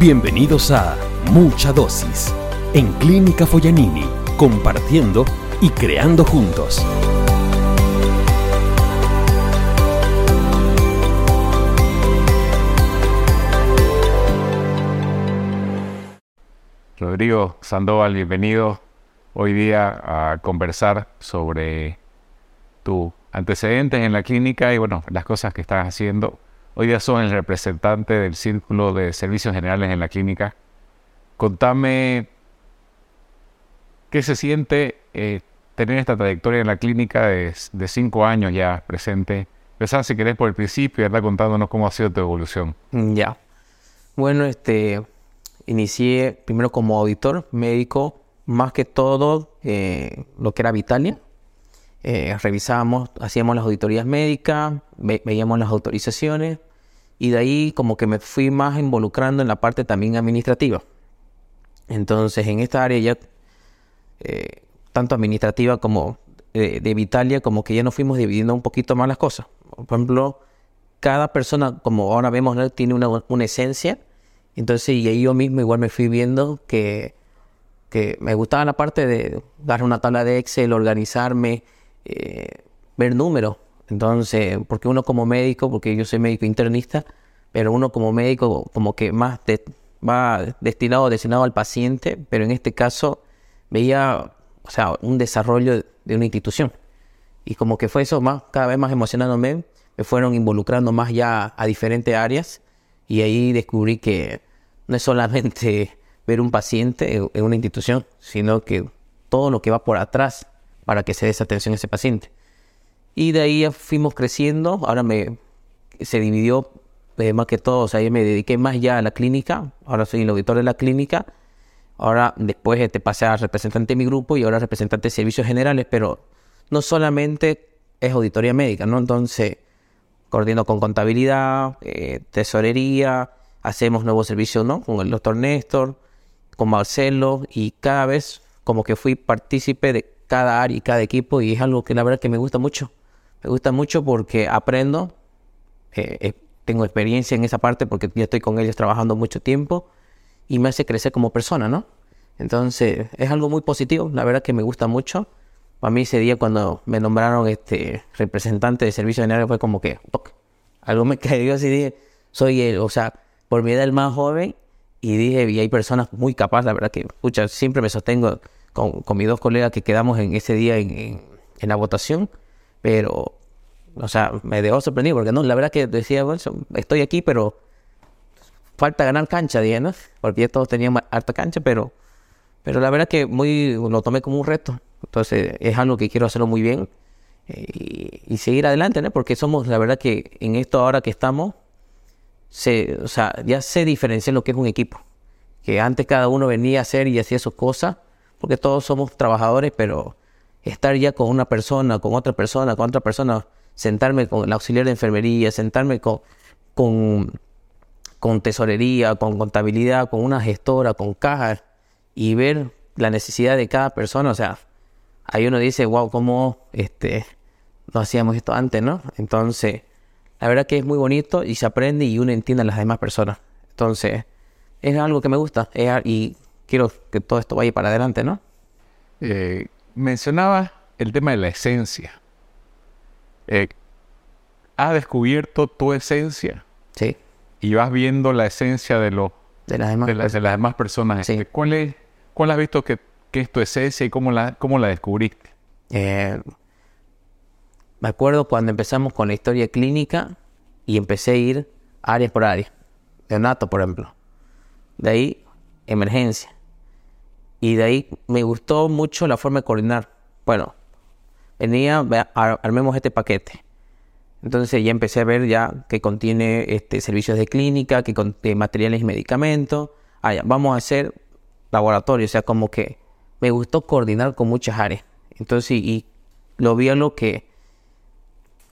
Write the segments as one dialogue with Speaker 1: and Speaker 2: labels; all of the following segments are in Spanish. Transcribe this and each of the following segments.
Speaker 1: Bienvenidos a Mucha Dosis en Clínica Foyanini, compartiendo y creando juntos.
Speaker 2: Rodrigo Sandoval, bienvenido hoy día a conversar sobre tu antecedentes en la clínica y bueno, las cosas que estás haciendo. Hoy día son el representante del Círculo de Servicios Generales en la clínica. Contame qué se siente eh, tener esta trayectoria en la clínica de, cinco años ya presente. Empezar, si querés, por el principio y andar contándonos cómo ha sido tu evolución.
Speaker 3: Ya. Bueno, este, inicié primero como auditor médico, más que todo eh, lo que era Vitalia. Eh, revisábamos, hacíamos las auditorías médicas, veíamos las autorizaciones y de ahí como que me fui más involucrando en la parte también administrativa. Entonces en esta área ya, eh, tanto administrativa como de Vitalia, como que ya nos fuimos dividiendo un poquito más las cosas. Por ejemplo, cada persona, como ahora vemos, tiene una, una esencia. Entonces, y yo mismo igual me fui viendo que, que me gustaba la parte de dar una tabla de Excel, organizarme, eh, ver números. Entonces, porque uno como médico, porque yo soy médico internista, pero uno como médico como que más va destinado, destinado al paciente, pero en este caso veía, o sea, un desarrollo de una institución. Y como que fue eso más, cada vez más emocionándome, me fueron involucrando más ya a diferentes áreas y ahí descubrí que no es solamente ver un paciente en una institución, sino que todo lo que va por atrás para que se dé atención a ese paciente. Y de ahí fuimos creciendo, ahora me se dividió eh, más que todo, o sea, yo me dediqué más ya a la clínica, ahora soy el auditor de la clínica, ahora después te este, pasé a representante de mi grupo y ahora representante de servicios generales, pero no solamente es auditoría médica, ¿no? Entonces, coordino con contabilidad, eh, tesorería, hacemos nuevos servicios, ¿no? Con el doctor Néstor, con Marcelo y cada vez como que fui partícipe de cada área y cada equipo y es algo que la verdad que me gusta mucho. Me gusta mucho porque aprendo, eh, eh, tengo experiencia en esa parte porque ya estoy con ellos trabajando mucho tiempo y me hace crecer como persona, ¿no? Entonces es algo muy positivo, la verdad que me gusta mucho. Para mí ese día cuando me nombraron este representante de servicio general fue como que algo me cayó así, dije, soy el, o sea, por mi edad el más joven y dije, y hay personas muy capaces, la verdad que, escucha, siempre me sostengo con, mis dos colegas que quedamos en ese día en, la votación, pero, o sea, me dejó sorprendido porque no, la verdad que decía, bueno, estoy aquí, pero falta ganar cancha, dije, ¿no? Porque ya todos teníamos harta cancha, pero, pero la verdad que muy, lo tomé como un reto. Entonces, es algo que quiero hacerlo muy bien eh, y, seguir adelante, ¿no? Porque somos, la verdad que en esto ahora que estamos, se, o sea, ya se diferencia lo que es un equipo. Que antes cada uno venía a hacer y hacía sus cosas porque todos somos trabajadores, pero estar ya con una persona, con otra persona, con otra persona, sentarme con el auxiliar de enfermería, sentarme con, con, con tesorería, con contabilidad, con una gestora, con cajas y ver la necesidad de cada persona, o sea, ahí uno dice, wow, cómo este, no hacíamos esto antes, ¿no? Entonces, la verdad que es muy bonito y se aprende y uno entiende a las demás personas. Entonces, es algo que me gusta y quiero que todo esto vaya para adelante, ¿no?
Speaker 2: Eh, mencionaba el tema de la esencia. Eh, ¿Has descubierto tu esencia?
Speaker 3: Sí.
Speaker 2: Y vas viendo la esencia de, lo,
Speaker 3: de, las, demás
Speaker 2: de, las demás personas. Sí. ¿Cuál, es, ¿Cuál has visto que, es tu esencia y cómo la, cómo la descubriste?
Speaker 3: Eh, me acuerdo cuando empezamos con la historia clínica y empecé a ir área por área. Neonato, por ejemplo. De ahí, emergencia. Y de ahí me gustó mucho la forma de coordinar. Bueno, venía, armemos este paquete. Entonces ya empecé a ver ya que contiene este, servicios de clínica, que contiene materiales y medicamentos. Ah, vamos a hacer laboratorio, o sea, como que me gustó coordinar con muchas áreas. Entonces, y, lo vi lo que,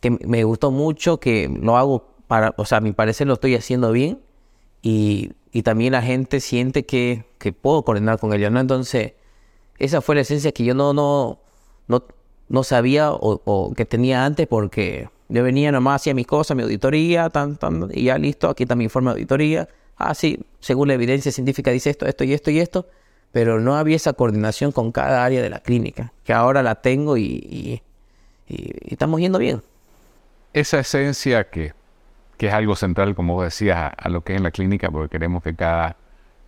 Speaker 3: que me gustó mucho, que lo hago para, o sea, a mi parecer lo estoy haciendo bien y y también la gente siente que, que puedo coordinar con ellos, ¿no? Entonces, esa fue la esencia que yo no, no, no, no sabía o, que tenía antes porque yo venía nomás, hacía mis cosas, mi auditoría, tan, tan, y ya listo, aquí está mi informe de auditoría, ah, sí, según la evidencia científica dice esto, esto y esto y esto, pero no había esa coordinación con cada área de la clínica, que ahora la tengo y, y- y- y estamos yendo bien.
Speaker 2: Esa esencia que, que es algo central, como vos decías, a, a lo que es en la clínica, porque queremos que cada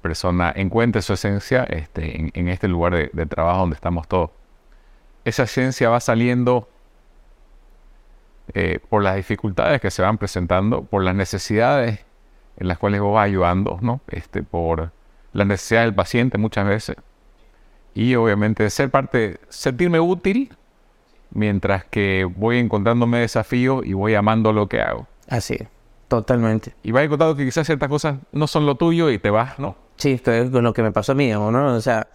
Speaker 2: persona encuentre su esencia este, en, en este lugar de, de trabajo donde estamos todos. Esa esencia va saliendo eh, por las dificultades que se van presentando, por las necesidades en las cuales vos vas ayudando, ¿no? Este, por la necesidad del paciente muchas veces. Y obviamente ser parte, sentirme útil mientras que voy encontrándome desafíos y voy amando lo que hago.
Speaker 3: Así, es, totalmente.
Speaker 2: Y vas encontrando que quizás ciertas cosas no son lo tuyo y te vas, ¿no?
Speaker 3: Sí, esto es con lo que me pasó a mí, ¿no? O sea,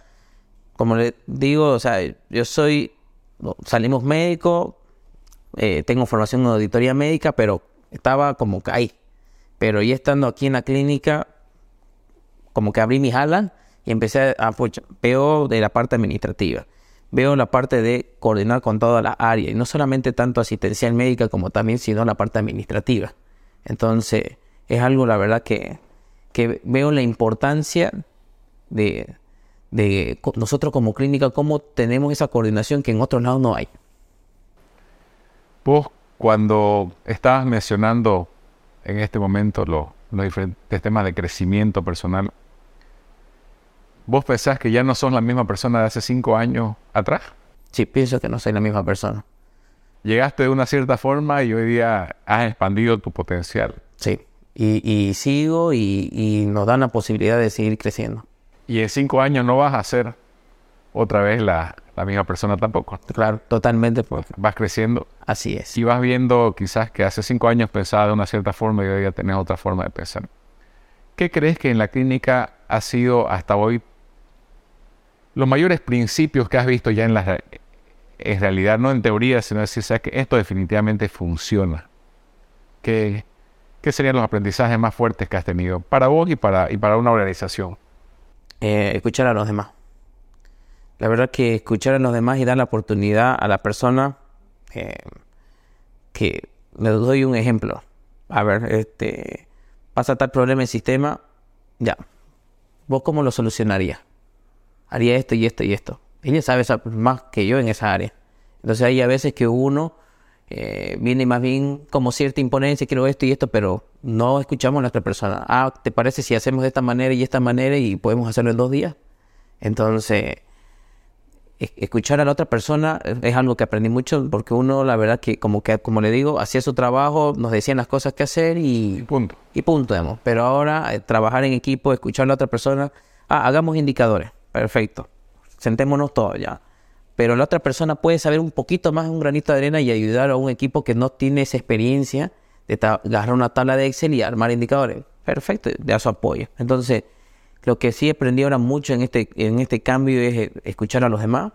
Speaker 3: como le digo, o sea, yo soy, salimos médicos, eh, tengo formación en auditoría médica, pero estaba como que ahí. Pero ya estando aquí en la clínica, como que abrí mis alas y empecé a, pucha, veo de la parte administrativa, veo la parte de coordinar con toda la área, y no solamente tanto asistencial médica como también, sino la parte administrativa. Entonces, es algo, la verdad, que, que veo la importancia de, de nosotros como clínica, cómo tenemos esa coordinación que en otros lados no hay.
Speaker 2: Vos, cuando estabas mencionando en este momento lo- los diferentes temas de crecimiento personal, ¿vos pensás que ya no sos la misma persona de hace cinco años atrás?
Speaker 3: Sí, pienso que no soy la misma persona.
Speaker 2: Llegaste de una cierta forma y hoy día has expandido tu potencial.
Speaker 3: Sí. Y, y sigo y, y nos dan la posibilidad de seguir creciendo.
Speaker 2: Y en cinco años no vas a ser otra vez la, la misma persona tampoco.
Speaker 3: Claro, totalmente. Pues,
Speaker 2: Vas creciendo
Speaker 3: así es.
Speaker 2: y vas viendo quizás que hace cinco años pensaba de una cierta forma y hoy día tenés otra forma de pensar. ¿Qué crees que en la clínica ha sido hasta hoy los mayores principios que has visto ya en la en realidad, no en teoría, sino decir, sabes que esto definitivamente funciona? ¿Qué, ¿Qué serían los aprendizajes más fuertes que has tenido para vos y para, y para una organización?
Speaker 3: Eh, escuchar a los demás. La verdad que escuchar a los demás y dar la oportunidad a la persona eh, que le doy un ejemplo. A ver, este pasa tal problema en el sistema, ya. ¿Vos cómo lo solucionarías? Haría esto y esto y esto. Ella sabe más que yo en esa área. Entonces hay a veces que uno eh, viene más bien como cierta imponencia, quiero esto y esto, pero no escuchamos a la otra persona. Ah, ¿te parece si hacemos de esta manera y esta manera y podemos hacerlo en dos días? Entonces, es- escuchar a la otra persona es- algo que aprendí mucho porque uno, la verdad que como que como le digo, hacía su trabajo, nos decían las cosas que hacer
Speaker 2: Y
Speaker 3: y,
Speaker 2: punto.
Speaker 3: y punto, digamos. Pero ahora eh, trabajar en equipo, escuchar a la otra persona, ah, hagamos indicadores, perfecto, sentémonos todos ya. Pero la otra persona puede saber un poquito más, un granito de arena y ayudar a un equipo que no tiene esa experiencia de agarrar una tabla de Excel y armar indicadores. Perfecto, da su apoyo. Entonces, lo que sí aprendí ahora mucho en este, en este cambio es eh, escuchar a los demás,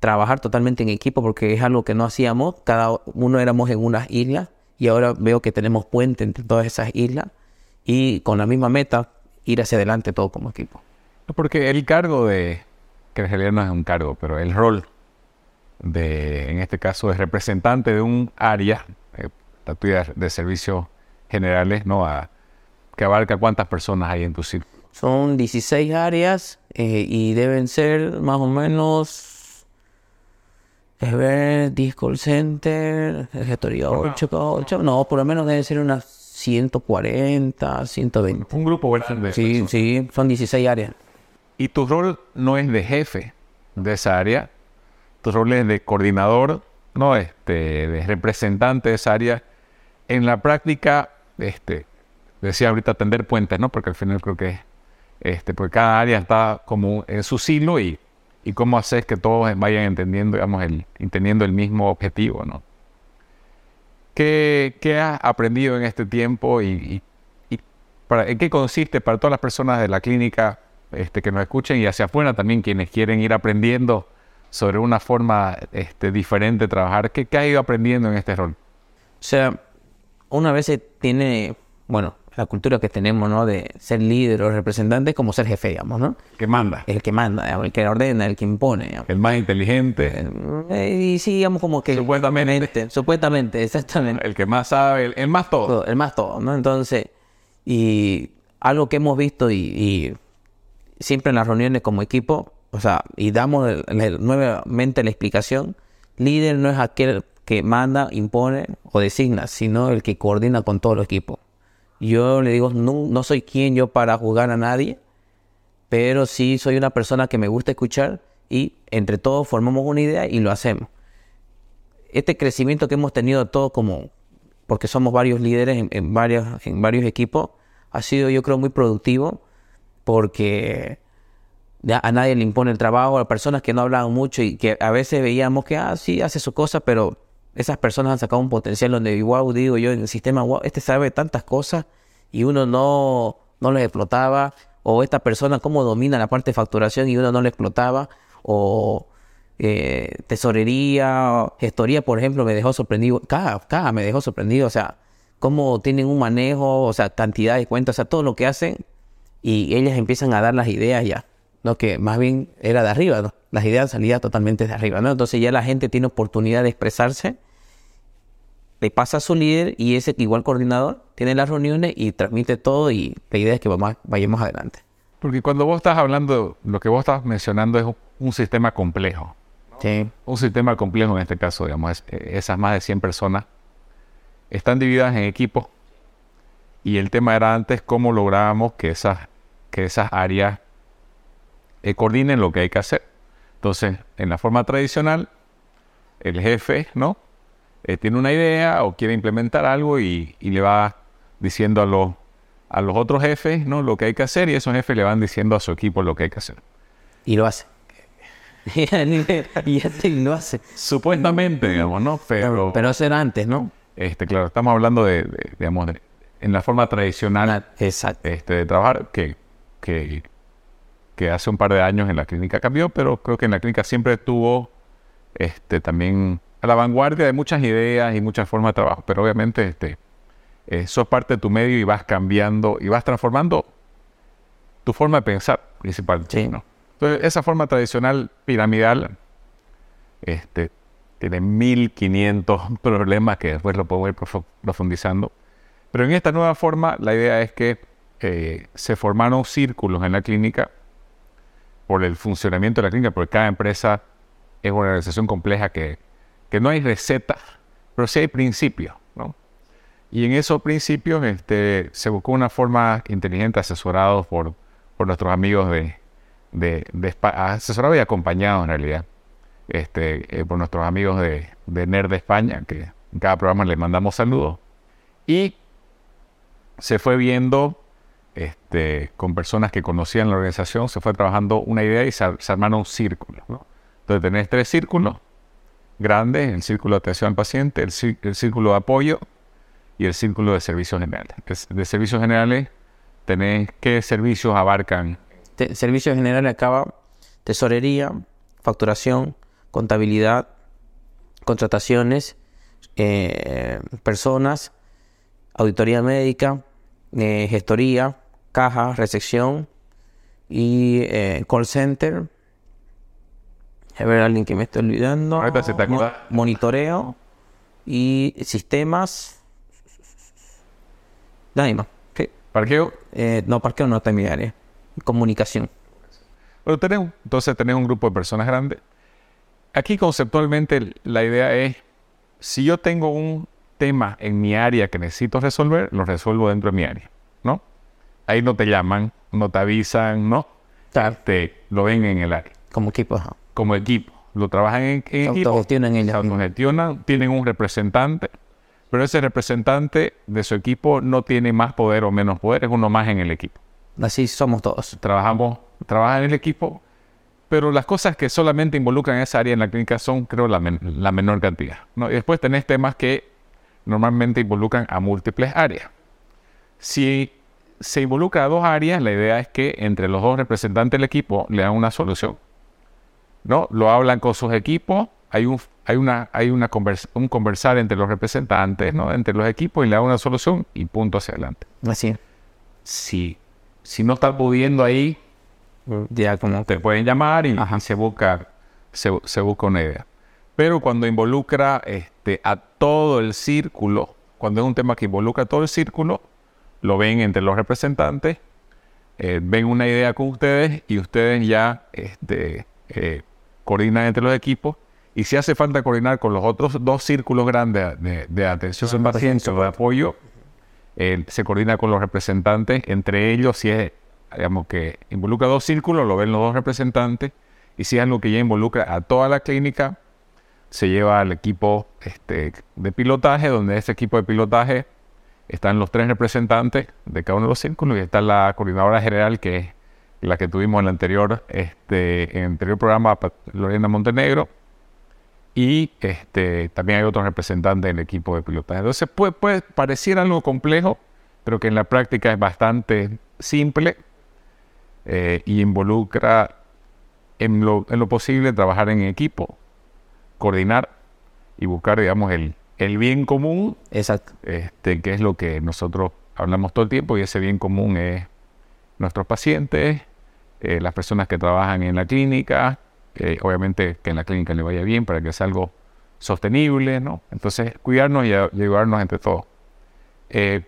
Speaker 3: trabajar totalmente en equipo porque es algo que no hacíamos, cada uno éramos en unas islas y ahora veo que tenemos puente entre todas esas islas y con la misma meta ir hacia adelante todo como equipo.
Speaker 2: Porque el cargo de, que en realidad no es un cargo, pero el rol de, en este caso, de representante de un área, eh, tuya de servicios generales, ¿no? A, que abarca cuántas personas hay en tu sitio.
Speaker 3: Son 16 áreas eh, y deben ser más o menos. Es ver, 10 call center, gestoría 8, 8. No, por lo menos deben ser unas 140, 120.
Speaker 2: Un grupo grande.
Speaker 3: Sí, sí, son 16 áreas.
Speaker 2: Y tu rol no es de jefe de esa área, tu rol es de coordinador, no este, de representante de esa área. En la práctica, este, decía ahorita tender puentes, ¿no? Porque al final creo que este, porque cada área está como en su silo y, y cómo haces que todos vayan entendiendo, digamos, el, entendiendo el mismo objetivo, ¿no? ¿Qué, qué has aprendido en este tiempo y, y- y para, en qué consiste para todas las personas de la clínica este, que nos escuchen y hacia afuera también quienes quieren ir aprendiendo sobre una forma este, diferente de trabajar? ¿Qué, qué has ido aprendiendo en este rol?
Speaker 3: O sea, una vez se tiene, bueno, la cultura que tenemos, ¿no? De ser líder o representante es como ser jefe, digamos, ¿no?
Speaker 2: ¿Qué manda?
Speaker 3: El que manda, digamos, el que ordena, el que impone. digamos.
Speaker 2: El más inteligente,
Speaker 3: Eh, y sí, digamos como que...
Speaker 2: Supuestamente.
Speaker 3: Supuestamente, exactamente.
Speaker 2: el que más sabe, el, el más todo.
Speaker 3: Todo, el más todo, ¿no? Entonces, y algo que hemos visto y, y siempre en las reuniones como equipo, o sea, y damos nuevamente la explicación, líder no es aquel que manda, impone o designa, sino el que coordina con todo el equipo. Yo le digo, no, no soy quien yo para juzgar a nadie, pero sí soy una persona que me gusta escuchar y entre todos formamos una idea y lo hacemos. Este crecimiento que hemos tenido todos como, porque somos varios líderes en, en varios equipos, ha sido yo creo muy productivo porque a nadie le impone el trabajo, a personas que no hablaban mucho y que a veces veíamos que, ah, sí, hace su cosa, pero esas personas han sacado un potencial donde, wow, digo yo, en el sistema, wow, este sabe tantas cosas y uno no, no les explotaba, o esta persona cómo domina la parte de facturación y uno no le explotaba, o eh, tesorería, gestoría, por ejemplo, me dejó sorprendido, caja, caja me dejó sorprendido, o sea, cómo tienen un manejo, o sea, cantidad de cuentas, o sea, todo lo que hacen y ellas empiezan a dar las ideas ya, ¿no? Que más bien era de arriba, ¿no? Las ideas salían totalmente de arriba, ¿no? Entonces ya la gente tiene oportunidad de expresarse, le pasa a su líder y ese igual coordinador tiene las reuniones y transmite todo y la idea es que vamos, vayamos adelante.
Speaker 2: Porque cuando vos estás hablando, lo que vos estás mencionando es un, sistema complejo.
Speaker 3: Sí,
Speaker 2: Un sistema complejo en este caso, digamos, es- eh, esas más de 100 personas están divididas en equipos y el tema era antes cómo lográbamos que esas, que esas áreas eh, coordinen lo que hay que hacer. Entonces, en la forma tradicional, el jefe, ¿no? Eh, tiene una idea o quiere implementar algo y, y le va diciendo a los, a los otros jefes, ¿no? Lo que hay que hacer y esos jefes le van diciendo a su equipo lo que hay que hacer.
Speaker 3: y lo hace. y este lo hace.
Speaker 2: Supuestamente, digamos, ¿no? Pero,
Speaker 3: Pero eso era antes, ¿no?
Speaker 2: este, claro, estamos hablando de, de, digamos, de- en la forma tradicional
Speaker 3: Exacto.
Speaker 2: este, de trabajar que, que, que hace un par de años en la clínica cambió, pero creo que en la clínica siempre estuvo este, también a la vanguardia de muchas ideas y muchas formas de trabajo, pero obviamente este, eh, sos parte de tu medio y vas cambiando y vas transformando tu forma de pensar principalmente.
Speaker 3: Sí.
Speaker 2: ¿no? Entonces, esa forma tradicional piramidal este, tiene 1500 problemas que después lo podemos ir profu- profundizando. Pero en esta nueva forma, la idea es que eh, se formaron círculos en la clínica por el funcionamiento de la clínica, porque cada empresa es una organización compleja que, que no hay recetas, pero sí hay principios, ¿no? Y en esos principios este, se buscó una forma inteligente, asesorados por, por nuestros amigos de, de, de asesorados y acompañados en realidad, este, eh, por nuestros amigos de, de NER de España, que en cada programa les mandamos saludos. Y se fue viendo este, con personas que conocían la organización, se fue trabajando una idea y se, se armaron círculos. ¿no? Entonces tenés tres círculos grandes, el círculo de atención al paciente, el, el círculo de apoyo y el círculo de servicios generales. Es- De servicios generales tenés qué servicios abarcan.
Speaker 3: Te- servicios generales acaba tesorería, facturación, contabilidad, contrataciones, eh, personas, auditoría médica, eh, gestoría, caja, recepción y eh, call center. A ver, alguien que me esté olvidando.
Speaker 2: Ahorita se te
Speaker 3: Mo-. Monitoreo y sistemas. Nadie más. Sí.
Speaker 2: Parqueo.
Speaker 3: Eh, no, parqueo no está en mi área. Comunicación.
Speaker 2: Bueno, tenés, un- entonces tenés un grupo de personas grandes. Aquí conceptualmente la idea es, si yo tengo un tema en mi área que necesito resolver, lo resuelvo dentro de mi área. Ahí no te llaman, no te avisan, ¿no?
Speaker 3: Claro.
Speaker 2: Te lo ven en el área,
Speaker 3: Como equipo. ajá.
Speaker 2: como equipo. Lo trabajan en, en equipo,
Speaker 3: Autogestionan ellos.
Speaker 2: autogestionan, tienen un representante, pero ese representante de su equipo no tiene más poder o menos poder, es uno más en el equipo.
Speaker 3: Así somos todos.
Speaker 2: trabajamos, trabajan en el equipo, pero las cosas que solamente involucran esa área en la clínica son, creo, la, men- la menor cantidad. ¿no? Y después tenés temas que normalmente involucran a múltiples áreas. Si se involucra a dos áreas, la idea es que entre los dos representantes del equipo le dan una solución. ¿no? Lo hablan con sus equipos, hay un, hay una, hay una convers- un conversar entre los representantes, ¿no? entre los equipos y le dan una solución y punto hacia adelante.
Speaker 3: Así es.
Speaker 2: Si, si no están pudiendo ahí,
Speaker 3: Ya como
Speaker 2: te pueden llamar y,
Speaker 3: Ajá.
Speaker 2: y se busca se, se busca una idea. Pero cuando involucra este, a todo el círculo, cuando es un tema que involucra a todo el círculo, lo ven entre los representantes eh, ven una idea con ustedes y ustedes ya este, eh, coordinan entre los equipos. Y si hace falta coordinar con los otros dos círculos grandes de, de atención al paciente o de apoyo, eh, se coordina con los representantes. Entre ellos, si es, digamos, que involucra dos círculos, lo ven los dos representantes. Y si es algo que ya involucra a toda la clínica, se lleva al equipo este, de pilotaje, donde ese equipo de pilotaje están los tres representantes de cada uno de los círculos y está la coordinadora general, que es la que tuvimos en el anterior, este, anterior programa, Lorena Montenegro. Y este, también hay otros representantes del equipo de pilotaje. Entonces puede, puede parecer algo complejo, pero que en la práctica es bastante simple eh, y involucra en lo, en lo posible trabajar en equipo, coordinar y buscar, digamos, el, el bien común.
Speaker 3: Exacto.
Speaker 2: Este, que es lo que nosotros hablamos todo el tiempo y ese bien común es nuestros pacientes, eh, las personas que trabajan en la clínica, eh, obviamente que en la clínica le vaya bien para que sea algo sostenible, ¿no? Entonces, cuidarnos y, ayudarnos entre todos. Eh,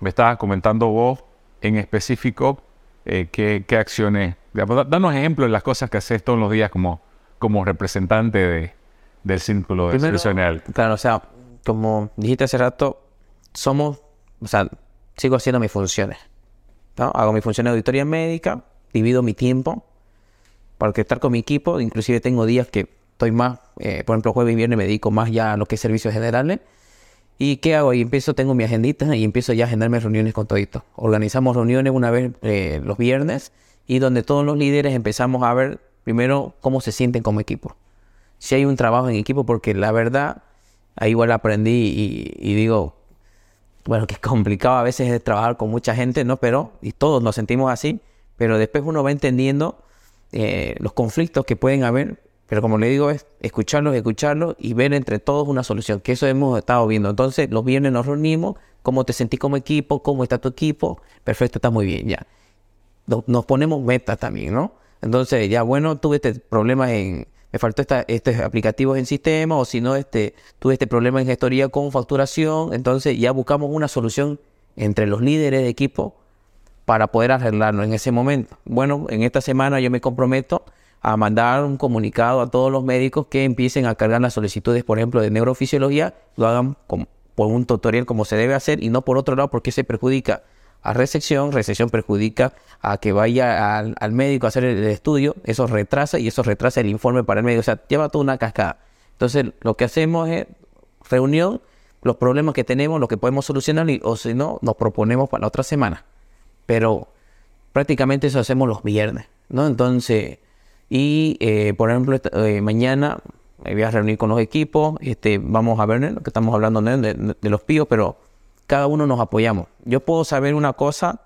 Speaker 2: me estabas comentando vos en específico qué, qué, acciones, danos ejemplos de las cosas que haces todos los días como, como representante de, del círculo Primero,
Speaker 3: Claro, o sea, como dijiste hace rato, somos, o sea, sigo haciendo mis funciones. ¿no? Hago mi función de auditoría médica, divido mi tiempo para estar con mi equipo, inclusive tengo días que estoy más, eh, por ejemplo, jueves y viernes me dedico más ya a lo que es servicios generales. ¿Y qué hago? Y empiezo, tengo mi agendita y empiezo ya a agendarme reuniones con todito. Organizamos reuniones una vez eh, los viernes y donde todos los líderes empezamos a ver primero cómo se sienten como equipo si hay un trabajo en equipo, porque la verdad, ahí igual aprendí y, digo, bueno, que es complicado a veces trabajar con mucha gente, ¿no? Pero, y todos nos sentimos así, pero después uno va entendiendo eh, los conflictos que pueden haber, pero como le digo, es escucharlos, escucharlos y ver entre todos una solución, que eso hemos estado viendo. Entonces, los viernes nos reunimos, cómo te sentís como equipo, cómo está tu equipo, perfecto, está muy bien, ya. Nos ponemos metas también, ¿no? Entonces, ya bueno, tuve este problema en, me faltó esta, estos aplicativos en sistema o si no, este, tuve este problema en gestoría con facturación. Entonces ya buscamos una solución entre los líderes de equipo para poder arreglarlo en ese momento. Bueno, en esta semana yo me comprometo a mandar un comunicado a todos los médicos que empiecen a cargar las solicitudes, por ejemplo, de neurofisiología, lo hagan por un tutorial como se debe hacer y no por otro lado porque se perjudica a resección, resección perjudica a que vaya al, médico a hacer el, estudio, eso retrasa y eso retrasa el informe para el médico, o sea, lleva toda una cascada. Entonces, lo que hacemos es reunión, los problemas que tenemos, lo que podemos solucionar, y, o si no, nos proponemos para la otra semana. Pero prácticamente eso hacemos los viernes, ¿no? Entonces, y eh, por ejemplo, eh, mañana me voy a reunir con los equipos, este, vamos a ver lo que estamos hablando de, de los píos, pero cada uno nos apoyamos. Yo puedo saber una cosa,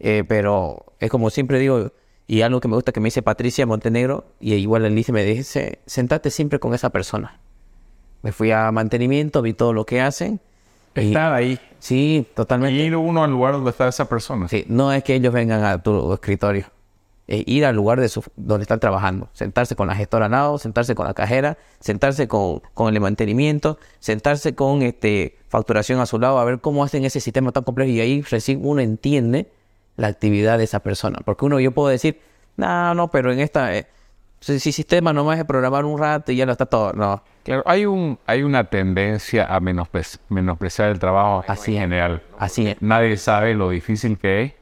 Speaker 3: eh, pero es como siempre digo, y algo que me gusta que me dice Patricia Montenegro, y igual Alice me dice, sentate siempre con esa persona. Me fui a mantenimiento, vi todo lo que hacen.
Speaker 2: Estar ahí.
Speaker 3: Sí, totalmente.
Speaker 2: Y ir uno al lugar donde está esa persona.
Speaker 3: Sí, no es que ellos vengan a tu escritorio ir al lugar de su, donde están trabajando, sentarse con la gestora al lado, sentarse con la cajera, sentarse con, con, el mantenimiento, sentarse con este, facturación a su lado, a ver cómo hacen ese sistema tan complejo y ahí recién uno entiende la actividad de esa persona. Porque uno, yo puedo decir, no, no, pero en esta, eh, si, sistema nomás es programar un rato y ya lo está todo, no.
Speaker 2: Claro, hay, un, hay una tendencia a menospreciar el trabajo así en general.
Speaker 3: Así es.
Speaker 2: Nadie sabe lo difícil que es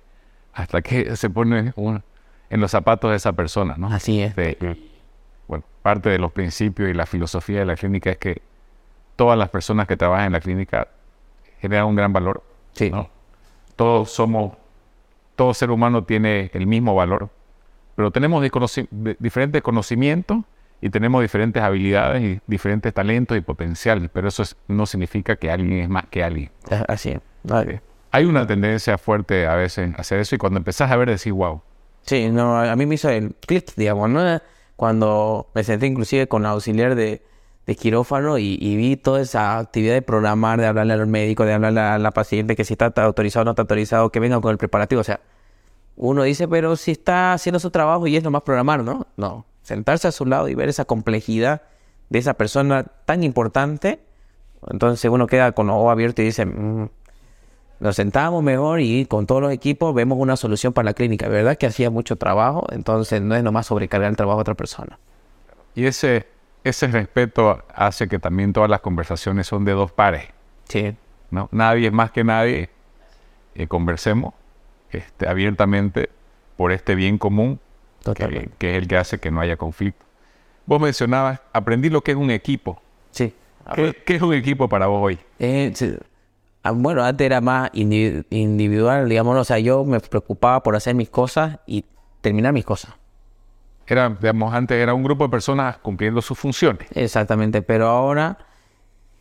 Speaker 2: hasta que se pone un en los zapatos de esa persona, ¿no?
Speaker 3: Así es.
Speaker 2: bueno, parte de los principios y la filosofía de la clínica es que todas las personas que trabajan en la clínica generan un gran valor.
Speaker 3: Sí.
Speaker 2: ¿no? Todos somos, todo ser humano tiene el mismo valor, pero tenemos diferentes conocimientos y tenemos diferentes habilidades y diferentes talentos y potenciales, pero eso no significa que alguien es más que alguien.
Speaker 3: Así es.
Speaker 2: Hay una tendencia fuerte a veces a hacer eso y cuando empezás a ver decís, wow,
Speaker 3: Sí, no, a mí me hizo el clic, digamos, ¿no? Cuando me senté inclusive con la auxiliar de, quirófano y, vi toda esa actividad de programar, de hablarle al médico, de hablarle a la paciente que si está autorizado o no está autorizado, que venga con el preparativo. O sea, uno dice, pero si está haciendo su trabajo y es nomás programar, ¿no? No, sentarse a su lado y ver esa complejidad de esa persona tan importante, entonces uno queda con los ojos abiertos y dice, mm, nos sentamos mejor y con todos los equipos vemos una solución para la clínica. ¿Verdad que hacía mucho trabajo? Entonces no es nomás sobrecargar el trabajo a otra persona.
Speaker 2: Y ese, ese respeto hace que también todas las conversaciones son de dos pares.
Speaker 3: Sí.
Speaker 2: ¿no? Nadie es más que nadie. Eh, conversemos este, abiertamente por este bien común que, es el que hace que no haya conflicto. Vos mencionabas, aprendí lo que es un equipo.
Speaker 3: Sí.
Speaker 2: ¿Qué, qué es un equipo para vos hoy?
Speaker 3: Eh, sí. Ah, bueno, antes era más indi- individual, digamos, o sea, yo me preocupaba por hacer mis cosas y terminar mis cosas.
Speaker 2: Era, digamos, antes era un grupo de personas cumpliendo sus funciones.
Speaker 3: Exactamente, pero ahora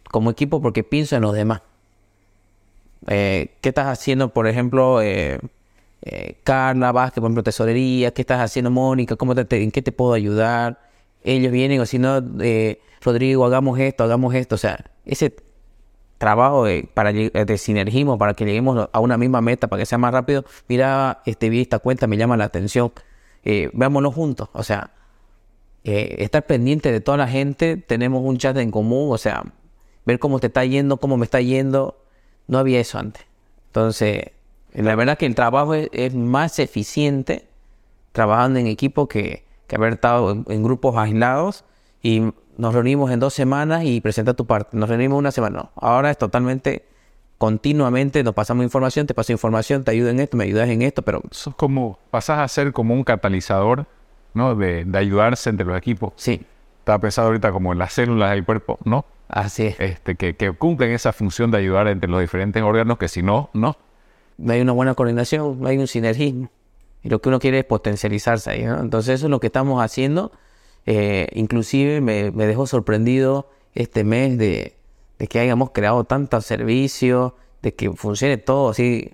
Speaker 3: como equipo porque pienso en los demás. Eh, ¿Qué estás haciendo, por ejemplo, eh, eh, Carla Vázquez, por ejemplo, tesorería? ¿Qué estás haciendo, Mónica? ¿Cómo te, te- ¿En qué te puedo ayudar? Ellos vienen, o si no, eh, Rodrigo, hagamos esto, hagamos esto. O sea, ese trabajo de, para, lleg- de sinergismo, para que lleguemos a una misma meta, para que sea más rápido. Mira, este, vi esta cuenta, me llama la atención. Eh, veámoslo juntos. O sea, eh, estar pendiente de toda la gente, tenemos un chat en común, o sea, ver cómo te está yendo, cómo me está yendo, no había eso antes. Entonces, la verdad que el trabajo es, es más eficiente trabajando en equipo que, que haber estado en, en grupos aislados y nos reunimos en dos semanas y presenta tu parte. Nos reunimos una semana, no. Ahora es totalmente, continuamente nos pasamos información, te paso información, te ayudo en esto, me ayudas en esto, pero
Speaker 2: Sos como, pasás a ser como un catalizador, ¿no? De, de ayudarse entre los equipos.
Speaker 3: sí,
Speaker 2: Estaba pensado ahorita como en las células del cuerpo, ¿no?
Speaker 3: así es.
Speaker 2: Este, que, que cumplen esa función de ayudar entre los diferentes órganos, que si no, no.
Speaker 3: no hay una buena coordinación, no hay un sinergismo. Y lo que uno quiere es potencializarse ahí, ¿no? Entonces eso es lo que estamos haciendo. Eh, inclusive me, me dejó sorprendido este mes de, de que hayamos creado tantos servicios, de que funcione todo así,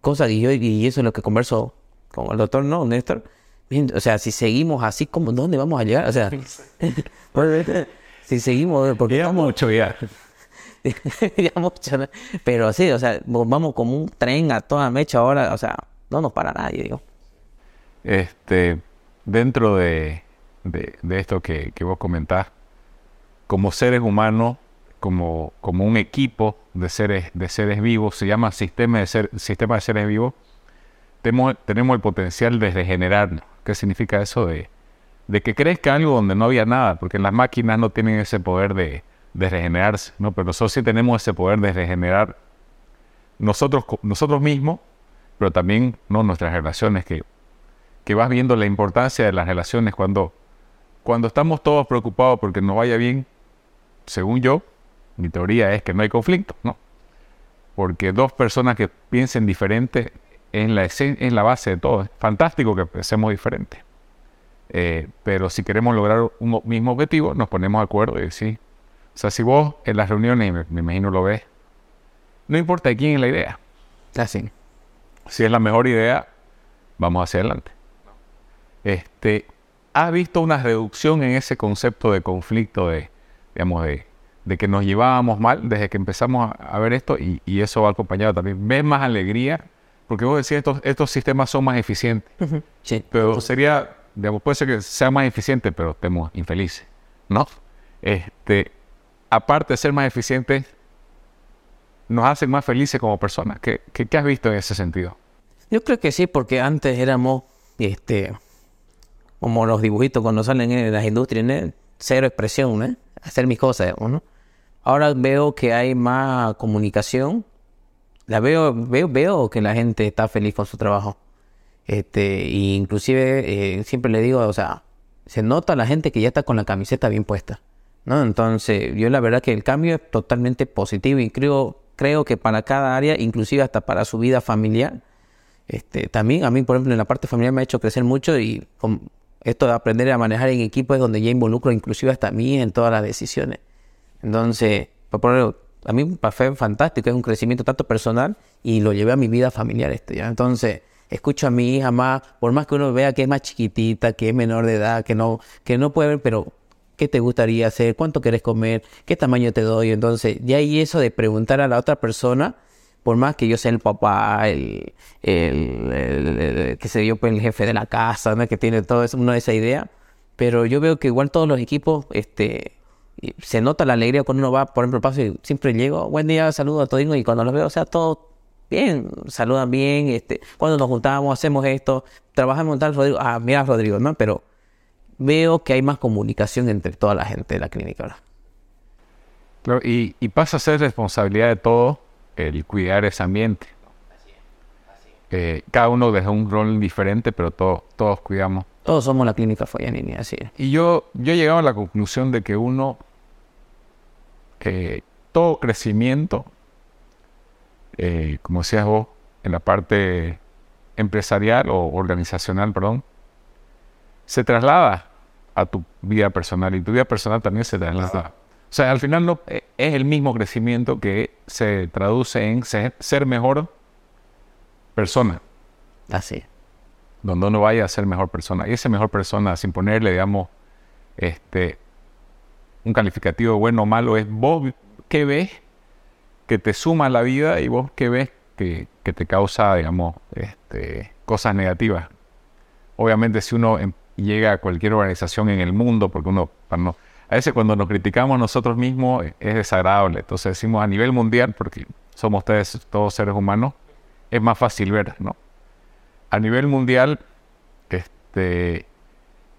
Speaker 3: cosas y yo y eso es lo que converso con el doctor, ¿no? Néstor. Bien, O sea, si seguimos así, como ¿dónde vamos a llegar? O sea, si seguimos, porque
Speaker 2: Ya
Speaker 3: estamos-
Speaker 2: mucho ya.
Speaker 3: ya mucho, ¿no? Pero sí, o sea, vamos como un tren a toda mecha ahora, o sea, no nos para nadie, digo.
Speaker 2: Este, dentro de, de, de esto que, que vos comentás, como seres humanos, como, como un equipo de seres, de seres vivos, se llama sistema de, ser, sistema de seres vivos, tenemos, tenemos el potencial de regenerarnos. ¿Qué significa eso? De, de que crezca algo donde no había nada, porque las máquinas no tienen ese poder de, de regenerarse, ¿no? Pero nosotros sí tenemos ese poder de regenerar nosotros, nosotros mismos, pero también ¿no? nuestras relaciones, que, que vas viendo la importancia de las relaciones cuando, cuando estamos todos preocupados porque nos vaya bien, según yo, mi teoría es que no hay conflicto, ¿no? Porque dos personas que piensen diferente es la, es la base de todo. Es fantástico que pensemos diferente. Eh, pero si queremos lograr un mismo objetivo, nos ponemos de acuerdo y sí. O sea, si vos en las reuniones, me, me imagino lo ves, no importa de quién es la idea.
Speaker 3: Así.
Speaker 2: Si es la mejor idea, vamos hacia adelante. Este, ¿Has visto una reducción en ese concepto de conflicto, de, digamos, de, de que nos llevábamos mal desde que empezamos a, a ver esto y, y eso va acompañado también? ¿Ves más alegría? Porque vos decías, estos, estos sistemas son más eficientes.
Speaker 3: Sí.
Speaker 2: Pero sería, digamos, puede ser que sea más eficiente, pero estemos infelices, ¿no? Este, aparte de ser más eficientes, nos hacen más felices como personas. ¿Qué, qué, qué has visto en ese sentido?
Speaker 3: Yo creo que sí, porque antes éramos, este, como los dibujitos cuando salen en las industrias, ¿no? cero expresión, ¿no? hacer mis cosas, ¿no? Ahora veo que hay más comunicación, la veo, veo, veo que la gente está feliz con su trabajo. Este, y inclusive eh, siempre le digo, o sea, se nota la gente que ya está con la camiseta bien puesta, ¿no? Entonces, yo la verdad que el cambio es totalmente positivo y creo, creo que para cada área, inclusive hasta para su vida familiar, este, también a mí, por ejemplo, en la parte familiar me ha hecho crecer mucho y con esto de aprender a manejar en equipo es donde ya involucro inclusive hasta a mí en todas las decisiones. Entonces, por ponerlo, a mí fue fantástico, es un crecimiento tanto personal y lo llevé a mi vida familiar esto. Entonces, escucho a mi hija más, por más que uno vea que es más chiquitita, que es menor de edad, que no, que no puede pero ¿qué te gustaría hacer? ¿Cuánto quieres comer? ¿Qué tamaño te doy? Entonces, ya hay eso de preguntar a la otra persona, por más que yo sea el papá, el, el, el- el- qué sé yo, pues el jefe de la casa, que tiene todo eso, una esa idea, pero yo veo que igual todos los equipos, este, se nota la alegría cuando uno va, por ejemplo, paso y siempre llego, buen día, saludo a todos y cuando los veo, o sea, todos bien, saludan bien, este, cuando nos juntamos, hacemos esto, trabajamos en tal Rodrigo, ah, mira Rodrigo, ¿no? Pero veo que hay más comunicación entre toda la gente de la clínica, ¿verdad?
Speaker 2: Claro, y, y pasa a ser responsabilidad de todo el cuidar ese ambiente. Eh, cada uno deja un rol diferente, pero todos, todos cuidamos.
Speaker 3: Todos somos la clínica Foyanini, así es.
Speaker 2: Y yo, yo he llegado a la conclusión de que uno, eh, todo crecimiento, eh, como decías vos, en la parte empresarial o organizacional, perdón, se traslada a tu vida personal y tu vida personal también se traslada. O sea, al final no, es el mismo crecimiento que se traduce en ser, ser mejor persona.
Speaker 3: Así.
Speaker 2: Donde uno vaya a ser mejor persona. Y esa mejor persona, sin ponerle, digamos, este, un calificativo bueno o malo, es vos que ves que te suma a la vida y vos que ves que, que te causa, digamos, este, cosas negativas. Obviamente, si uno llega a cualquier organización en el mundo, porque uno, no, a veces cuando nos criticamos nosotros mismos es desagradable. Entonces decimos a nivel mundial, porque somos ustedes todos seres humanos, es más fácil ver, ¿no? A nivel mundial, este,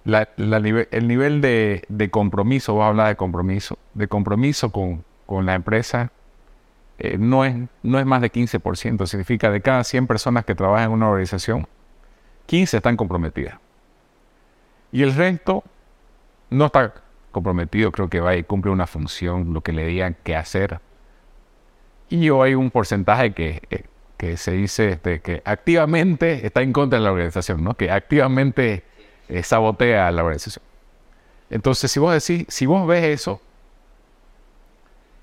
Speaker 2: el nivel de, compromiso, vos hablar de compromiso, de compromiso con, la empresa, eh, no, es, no es más de 15%. Significa de cada 100 personas que trabajan en una organización, 15 están comprometidas. Y el resto no está comprometido, creo que va y cumple una función, lo que le digan que hacer. Y hay un porcentaje que eh, que se dice este, que activamente está en contra de la organización, ¿no? que activamente eh, sabotea a la organización. Entonces, si vos decís, si vos ves eso,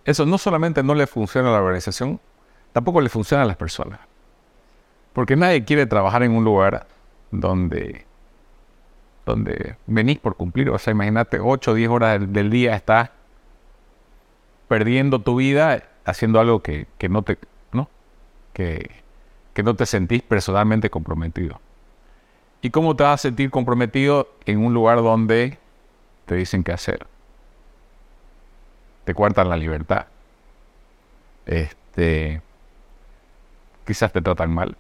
Speaker 2: eso no solamente no le funciona a la organización, tampoco le funciona a las personas. Porque nadie quiere trabajar en un lugar donde, donde venís por cumplir. O sea, imagínate, 8 o 10 horas del, día estás perdiendo tu vida haciendo algo que, que no te que, no te sentís personalmente comprometido. ¿Y cómo te vas a sentir comprometido en un lugar donde te dicen qué hacer? Te cuartan la libertad. Este, quizás te tratan mal.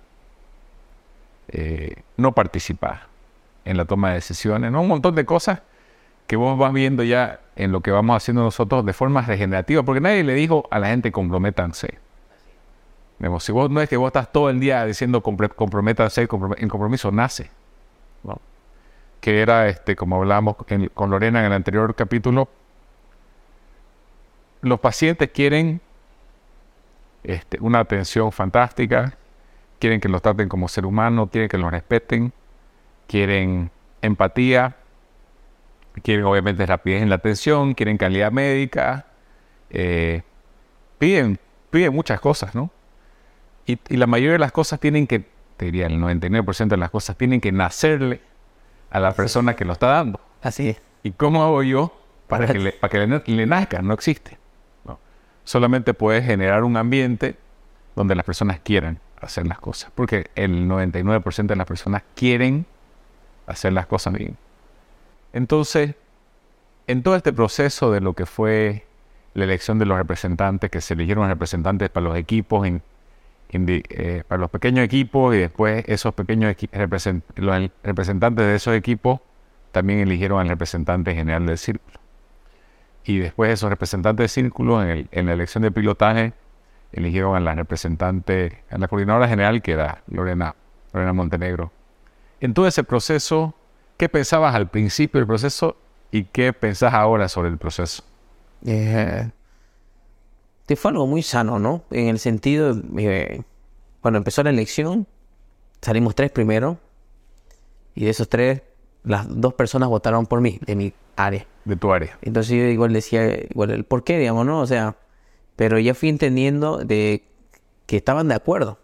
Speaker 2: Eh, no participas en la toma de decisiones, ¿no? Un montón de cosas que vos vas viendo ya en lo que vamos haciendo nosotros de forma regenerativa, porque nadie le dijo a la gente comprométanse si vos no es que vos estás todo el día diciendo comprométanse, en compromiso nace. Que era, este, como hablábamos con Lorena en el anterior capítulo, los pacientes quieren este, una atención fantástica, quieren que los traten como ser humano, quieren que los respeten, quieren empatía, quieren obviamente rapidez en la atención, quieren calidad médica, eh, piden, piden muchas cosas, ¿no? Y, la mayoría de las cosas tienen que, te diría el 99% de las cosas, tienen que nacerle a la persona que lo está dando.
Speaker 3: Así es.
Speaker 2: ¿Y cómo hago yo para que le, para que le, nazca? No existe. Solamente puedes generar un ambiente donde las personas quieran hacer las cosas. Porque el 99% de las personas quieren hacer las cosas bien. Entonces, en todo este proceso de lo que fue la elección de los representantes, que se eligieron representantes para los equipos en eh, para los pequeños equipos y después esos pequeños los representantes de esos equipos también eligieron al representante general del círculo. Y después esos representantes del círculo en, la elección de pilotaje eligieron a la representante, a la coordinadora general que era Lorena, Lorena Montenegro. En todo ese proceso, ¿qué pensabas al principio del proceso y qué pensás ahora sobre el proceso?
Speaker 3: Eh, fue algo muy sano, ¿no? En el sentido, eh, cuando empezó la elección, salimos tres primero, y de esos tres, las dos personas votaron por mí, de mi área.
Speaker 2: De tu área.
Speaker 3: Entonces yo igual decía, igual el por qué, digamos, ¿no? O sea, pero ya fui entendiendo de que estaban de acuerdo.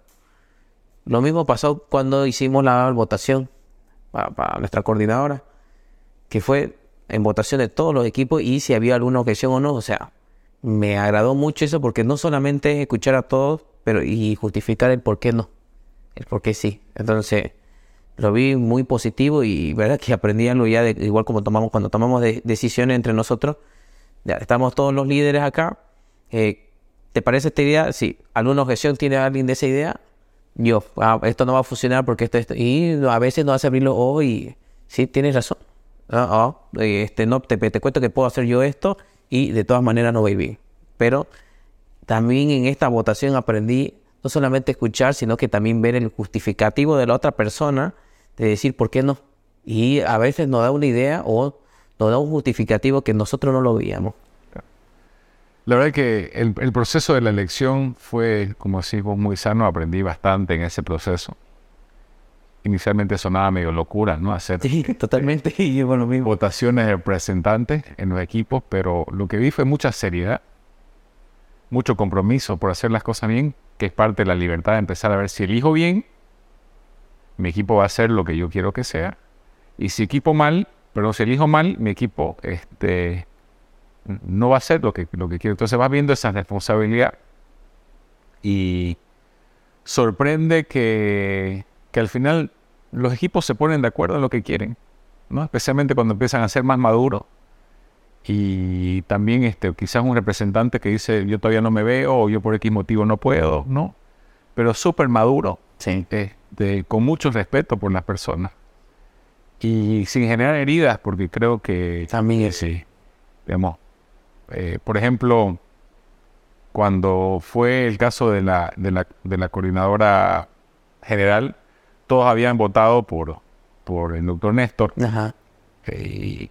Speaker 3: Lo mismo pasó cuando hicimos la votación para, nuestra coordinadora, que fue en votación de todos los equipos y si había alguna objeción o no, o sea, me agradó mucho eso porque no solamente escuchar a todos, pero y justificar el por qué no, el por qué sí. Entonces, lo vi muy positivo y verdad que aprendí algo ya de, igual como tomamos cuando tomamos decisiones entre nosotros. Ya estamos todos los líderes acá. Eh, ¿Te parece esta idea? Si alguna objeción tiene alguien de esa idea, yo, ah, esto no va a funcionar porque esto, esto, y a veces no hace abrirlo hoy, y sí, tienes razón. Ah, ah, este, no, te, te cuento que puedo hacer yo esto y de todas maneras no va a ir bien. Pero también en esta votación aprendí no solamente escuchar, sino que también ver el justificativo de la otra persona, de decir por qué no. Y a veces nos da una idea o nos da un justificativo que nosotros no lo veíamos.
Speaker 2: La verdad es que el, el proceso de la elección fue, como decimos, muy sano. Aprendí bastante en ese proceso. Inicialmente sonaba medio locura, ¿no? Hacer
Speaker 3: Sí, totalmente. Y yo lo mismo.
Speaker 2: votaciones de representantes en los equipos, pero lo que vi fue mucha seriedad, mucho compromiso por hacer las cosas bien, que es parte de la libertad de empezar a ver si elijo bien, mi equipo va a hacer lo que yo quiero que sea, y si equipo mal, pero si elijo mal, mi equipo este, no va a hacer lo que, lo que quiero. Entonces vas viendo esa responsabilidad y sorprende que, que al final los equipos se ponen de acuerdo en lo que quieren, ¿no? especialmente cuando empiezan a ser más maduros. Y también este, quizás un representante que dice yo todavía no me veo o yo por X motivo no puedo, ¿no? Pero súper maduro,
Speaker 3: Sí.
Speaker 2: este, con mucho respeto por las personas. Y sin generar heridas, porque creo que
Speaker 3: También es.
Speaker 2: Sí. Digamos, eh, por ejemplo, cuando fue el caso de la, de la, de la coordinadora general, todos habían votado por, por el doctor Néstor.
Speaker 3: Ajá.
Speaker 2: eh, y,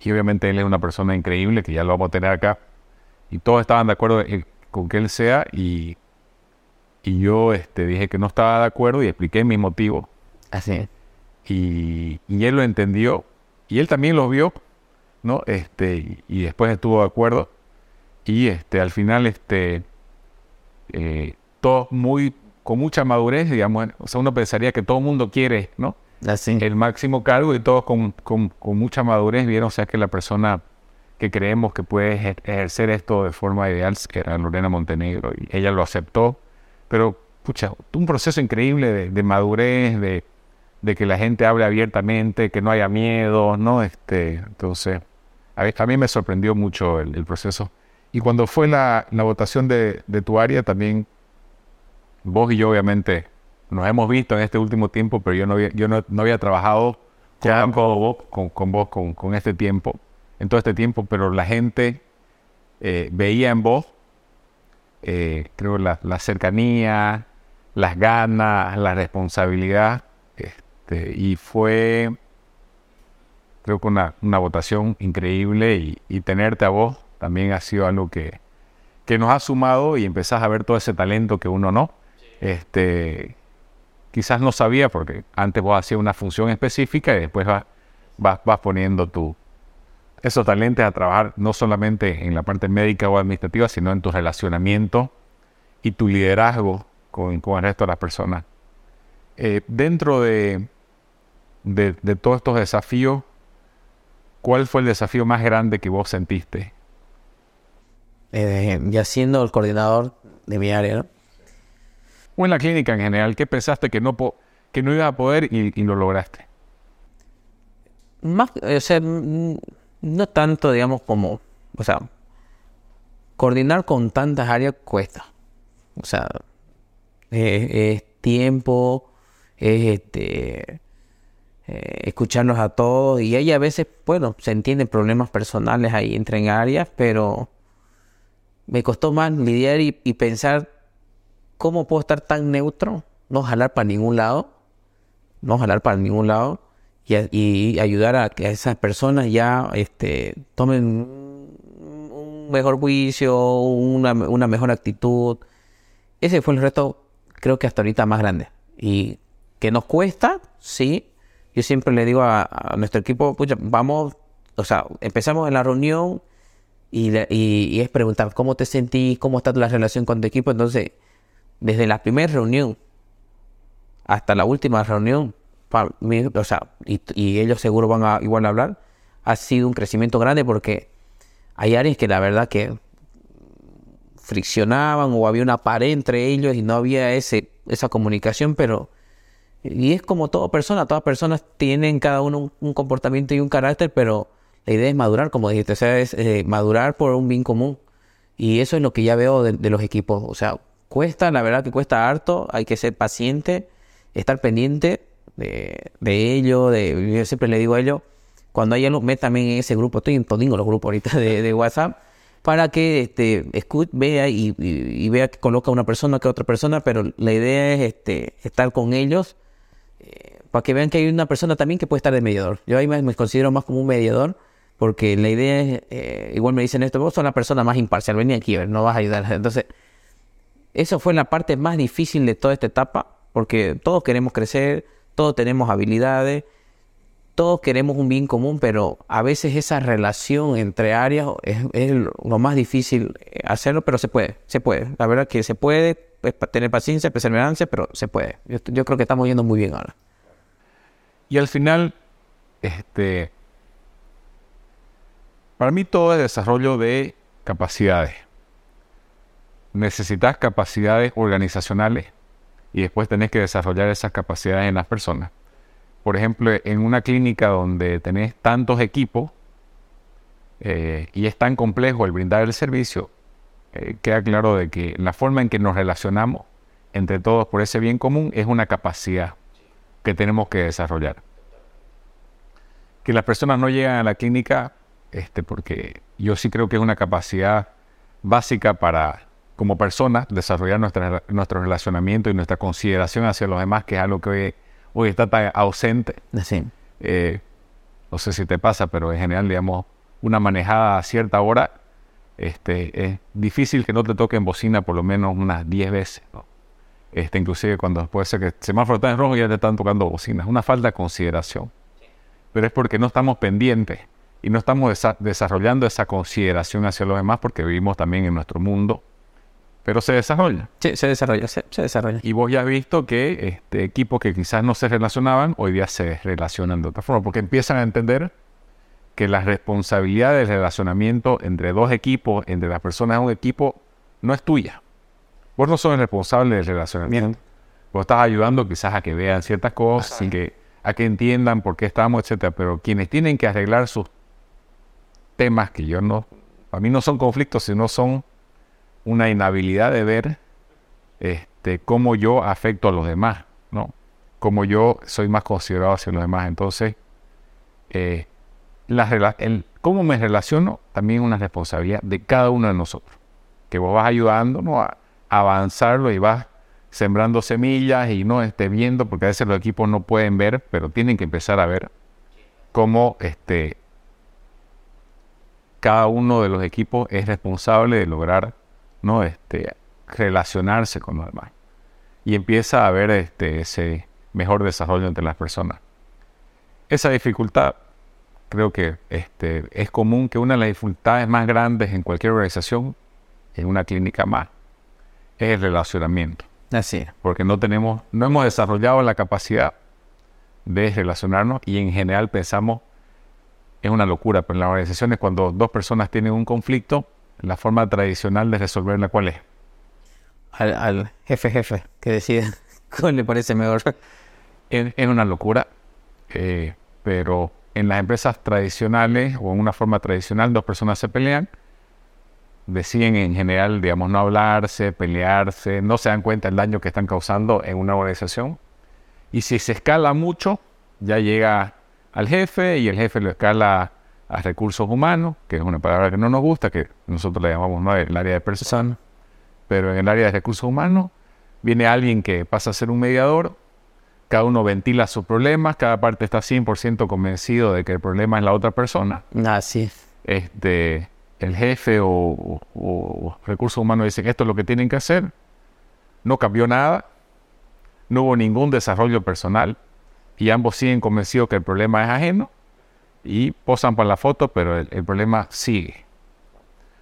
Speaker 2: y obviamente él es una persona increíble, que ya lo vamos a tener acá. Y todos estaban de acuerdo en- con que él sea. Y, y yo este, dije que no estaba de acuerdo y expliqué mi motivo
Speaker 3: Así es.
Speaker 2: y, y él lo entendió y él también lo vio, ¿no? Este, y, y después estuvo de acuerdo y este, al final, este, eh, todos muy, con mucha madurez, digamos, o sea, uno pensaría que todo el mundo quiere, ¿no?
Speaker 3: Así.
Speaker 2: El máximo cargo y todos con, con- con mucha madurez vieron, o sea, que la persona que creemos que puede ejer- ejercer esto de forma ideal, que era Lorena Montenegro, y ella lo aceptó, pero, pucha, un proceso increíble de, de madurez, de, de que la gente hable abiertamente, que no haya miedo, ¿no? Este, entonces, a, mí- a mí me sorprendió mucho el, el proceso. Y cuando fue la, la votación de, de tu área, también vos y yo, obviamente, nos hemos visto en este último tiempo, pero yo no había, yo no, no había trabajado con, con vos, con, con vos con, con este tiempo, en todo este tiempo, pero la gente eh, veía en vos, eh, creo, la, la cercanía, las ganas, la responsabilidad, este, y fue, creo que una, una votación increíble y, y tenerte a vos también ha sido algo que, que nos ha sumado y empezás a ver todo ese talento que uno no. Este, quizás no sabía porque antes vos hacías una función específica y después vas, vas, vas poniendo tu, esos talentos a trabajar no solamente en la parte médica o administrativa, sino en tu relacionamiento y tu liderazgo con, con el resto de las personas. Eh, dentro de, de, de todos estos desafíos, ¿cuál fue el desafío más grande que vos sentiste?
Speaker 3: Eh, ya siendo el coordinador de mi área, ¿no?
Speaker 2: O en la clínica en general, ¿qué pensaste que no, po- que no iba a poder y, y lo lograste?
Speaker 3: Más, o sea, no tanto, digamos, como, o sea, coordinar con tantas áreas cuesta. O sea, es, es tiempo, es este, eh, escucharnos a todos y ahí a veces, bueno, se entienden problemas personales ahí entre en áreas, pero me costó más lidiar y, pensar cómo puedo estar tan neutro, no jalar para ningún lado, no jalar para ningún lado y ayudar a que esas personas ya este, tomen un mejor juicio, una, una mejor actitud. Ese fue el reto, creo que hasta ahorita más grande. Y que nos cuesta, sí. Yo siempre le digo a, nuestro equipo, pucha, vamos, o sea, empezamos en la reunión y, y- es preguntar cómo te sentís, cómo está la relación con tu equipo. Entonces, desde la primera reunión hasta la última reunión, o sea, y, y ellos seguro van a igual a hablar, ha sido un crecimiento grande porque hay áreas que la verdad que friccionaban o había una pared entre ellos y no había ese, esa comunicación, pero y es como toda persona, todas personas tienen cada uno un, comportamiento y un carácter, pero la idea es madurar, como dijiste, o sea, es eh, madurar por un bien común. Y eso es lo que ya veo de, de los equipos, o sea, cuesta, la verdad que cuesta harto, hay que ser paciente, estar pendiente de, de ello, de, yo siempre le digo a ellos, cuando hay algo, me también en ese grupo, estoy en todos los grupos ahorita de, de WhatsApp, para que este, escuche, vea y, y- y vea que coloca una persona que otra persona, pero la idea es este, estar con ellos para que vean que hay una persona también que puede estar de mediador. Yo ahí me, considero más como un mediador, porque la idea es, eh, igual me dicen esto, vos sos la persona más imparcial, vení aquí, no vas a ayudar. Entonces, eso fue la parte más difícil de toda esta etapa, porque todos queremos crecer, todos tenemos habilidades, todos queremos un bien común, pero a veces esa relación entre áreas es, es lo más difícil eh, hacerlo, pero se puede, se puede. La verdad que se puede, es pa- tener paciencia, perseverancia, pero se puede. Yo, yo creo que estamos yendo muy bien ahora.
Speaker 2: Y al final, este, para mí todo es desarrollo de capacidades. Necesitas capacidades organizacionales y después tenés que desarrollar esas capacidades en las personas. Por ejemplo, en una clínica donde tenés tantos equipos eh, y es tan complejo el brindar el servicio, eh, queda claro de que la forma en que nos relacionamos entre todos por ese bien común es una capacidad que tenemos que desarrollar. Que las personas no llegan a la clínica, este, porque yo sí creo que es una capacidad básica para, como personas, desarrollar nuestra, nuestro relacionamiento y nuestra consideración hacia los demás, que es algo que hoy, hoy está tan ausente. Eh, no sé si te pasa, pero en general, digamos, una manejada a cierta hora, este, es difícil que no te toquen bocina por lo menos unas 10 veces. ¿no? Este, inclusive cuando puede ser que el semáforo está en rojo y ya te están tocando bocinas. Una falta de consideración. Pero es porque no estamos pendientes y no estamos desa- desarrollando esa consideración hacia los demás porque vivimos también en nuestro mundo. Pero se desarrolla.
Speaker 3: Sí, se desarrolla, se, se desarrolla.
Speaker 2: Y vos ya has visto que este, equipos que quizás no se relacionaban, hoy día se relacionan de otra forma, porque empiezan a entender que la responsabilidad del relacionamiento entre dos equipos, entre las personas de un equipo, no es tuya. Vos no sos el responsable del relacionamiento. Vos estás ayudando quizás a que vean ciertas cosas, a que, a que entiendan por qué estamos, etcétera. Pero quienes tienen que arreglar sus temas, que yo no, a mí no son conflictos, sino son una inhabilidad de ver este, cómo yo afecto a los demás, ¿no? Cómo yo soy más considerado hacia los demás. Entonces, eh, la el, cómo me relaciono también es una responsabilidad de cada uno de nosotros. Que vos vas ayudándonos a avanzarlo y vas sembrando semillas y no esté viendo, porque a veces los equipos no pueden ver, pero tienen que empezar a ver cómo este, cada uno de los equipos es responsable de lograr ¿no? este, relacionarse con los demás. Y empieza a haber este, ese mejor desarrollo entre las personas. Esa dificultad creo que este, es común que una de las dificultades más grandes en cualquier organización, en una clínica más, es el relacionamiento.
Speaker 3: Así es.
Speaker 2: Porque no tenemos, no hemos desarrollado la capacidad de relacionarnos y en general pensamos, es una locura, pero en las organizaciones cuando dos personas tienen un conflicto, la forma tradicional de resolverla, ¿cuál es?
Speaker 3: Al, al jefe jefe que decide cuál le parece mejor.
Speaker 2: Es, es una locura, eh, pero en las empresas tradicionales o en una forma tradicional dos personas se pelean, deciden en general, digamos, no hablarse, pelearse, no se dan cuenta del daño que están causando en una organización. Y si se escala mucho, ya llega al jefe y el jefe lo escala a recursos humanos, que es una palabra que no nos gusta, que nosotros le llamamos ¿no? el área de personas, pero en el área de recursos humanos viene alguien que pasa a ser un mediador, cada uno ventila sus problemas, cada parte está 100% convencido de que el problema es la otra persona.
Speaker 3: Así es.
Speaker 2: Este, el jefe o, o- o recursos humanos dicen esto es lo que tienen que hacer, no cambió nada, no hubo ningún desarrollo personal y ambos siguen convencidos que el problema es ajeno y posan para la foto, pero el, el problema sigue.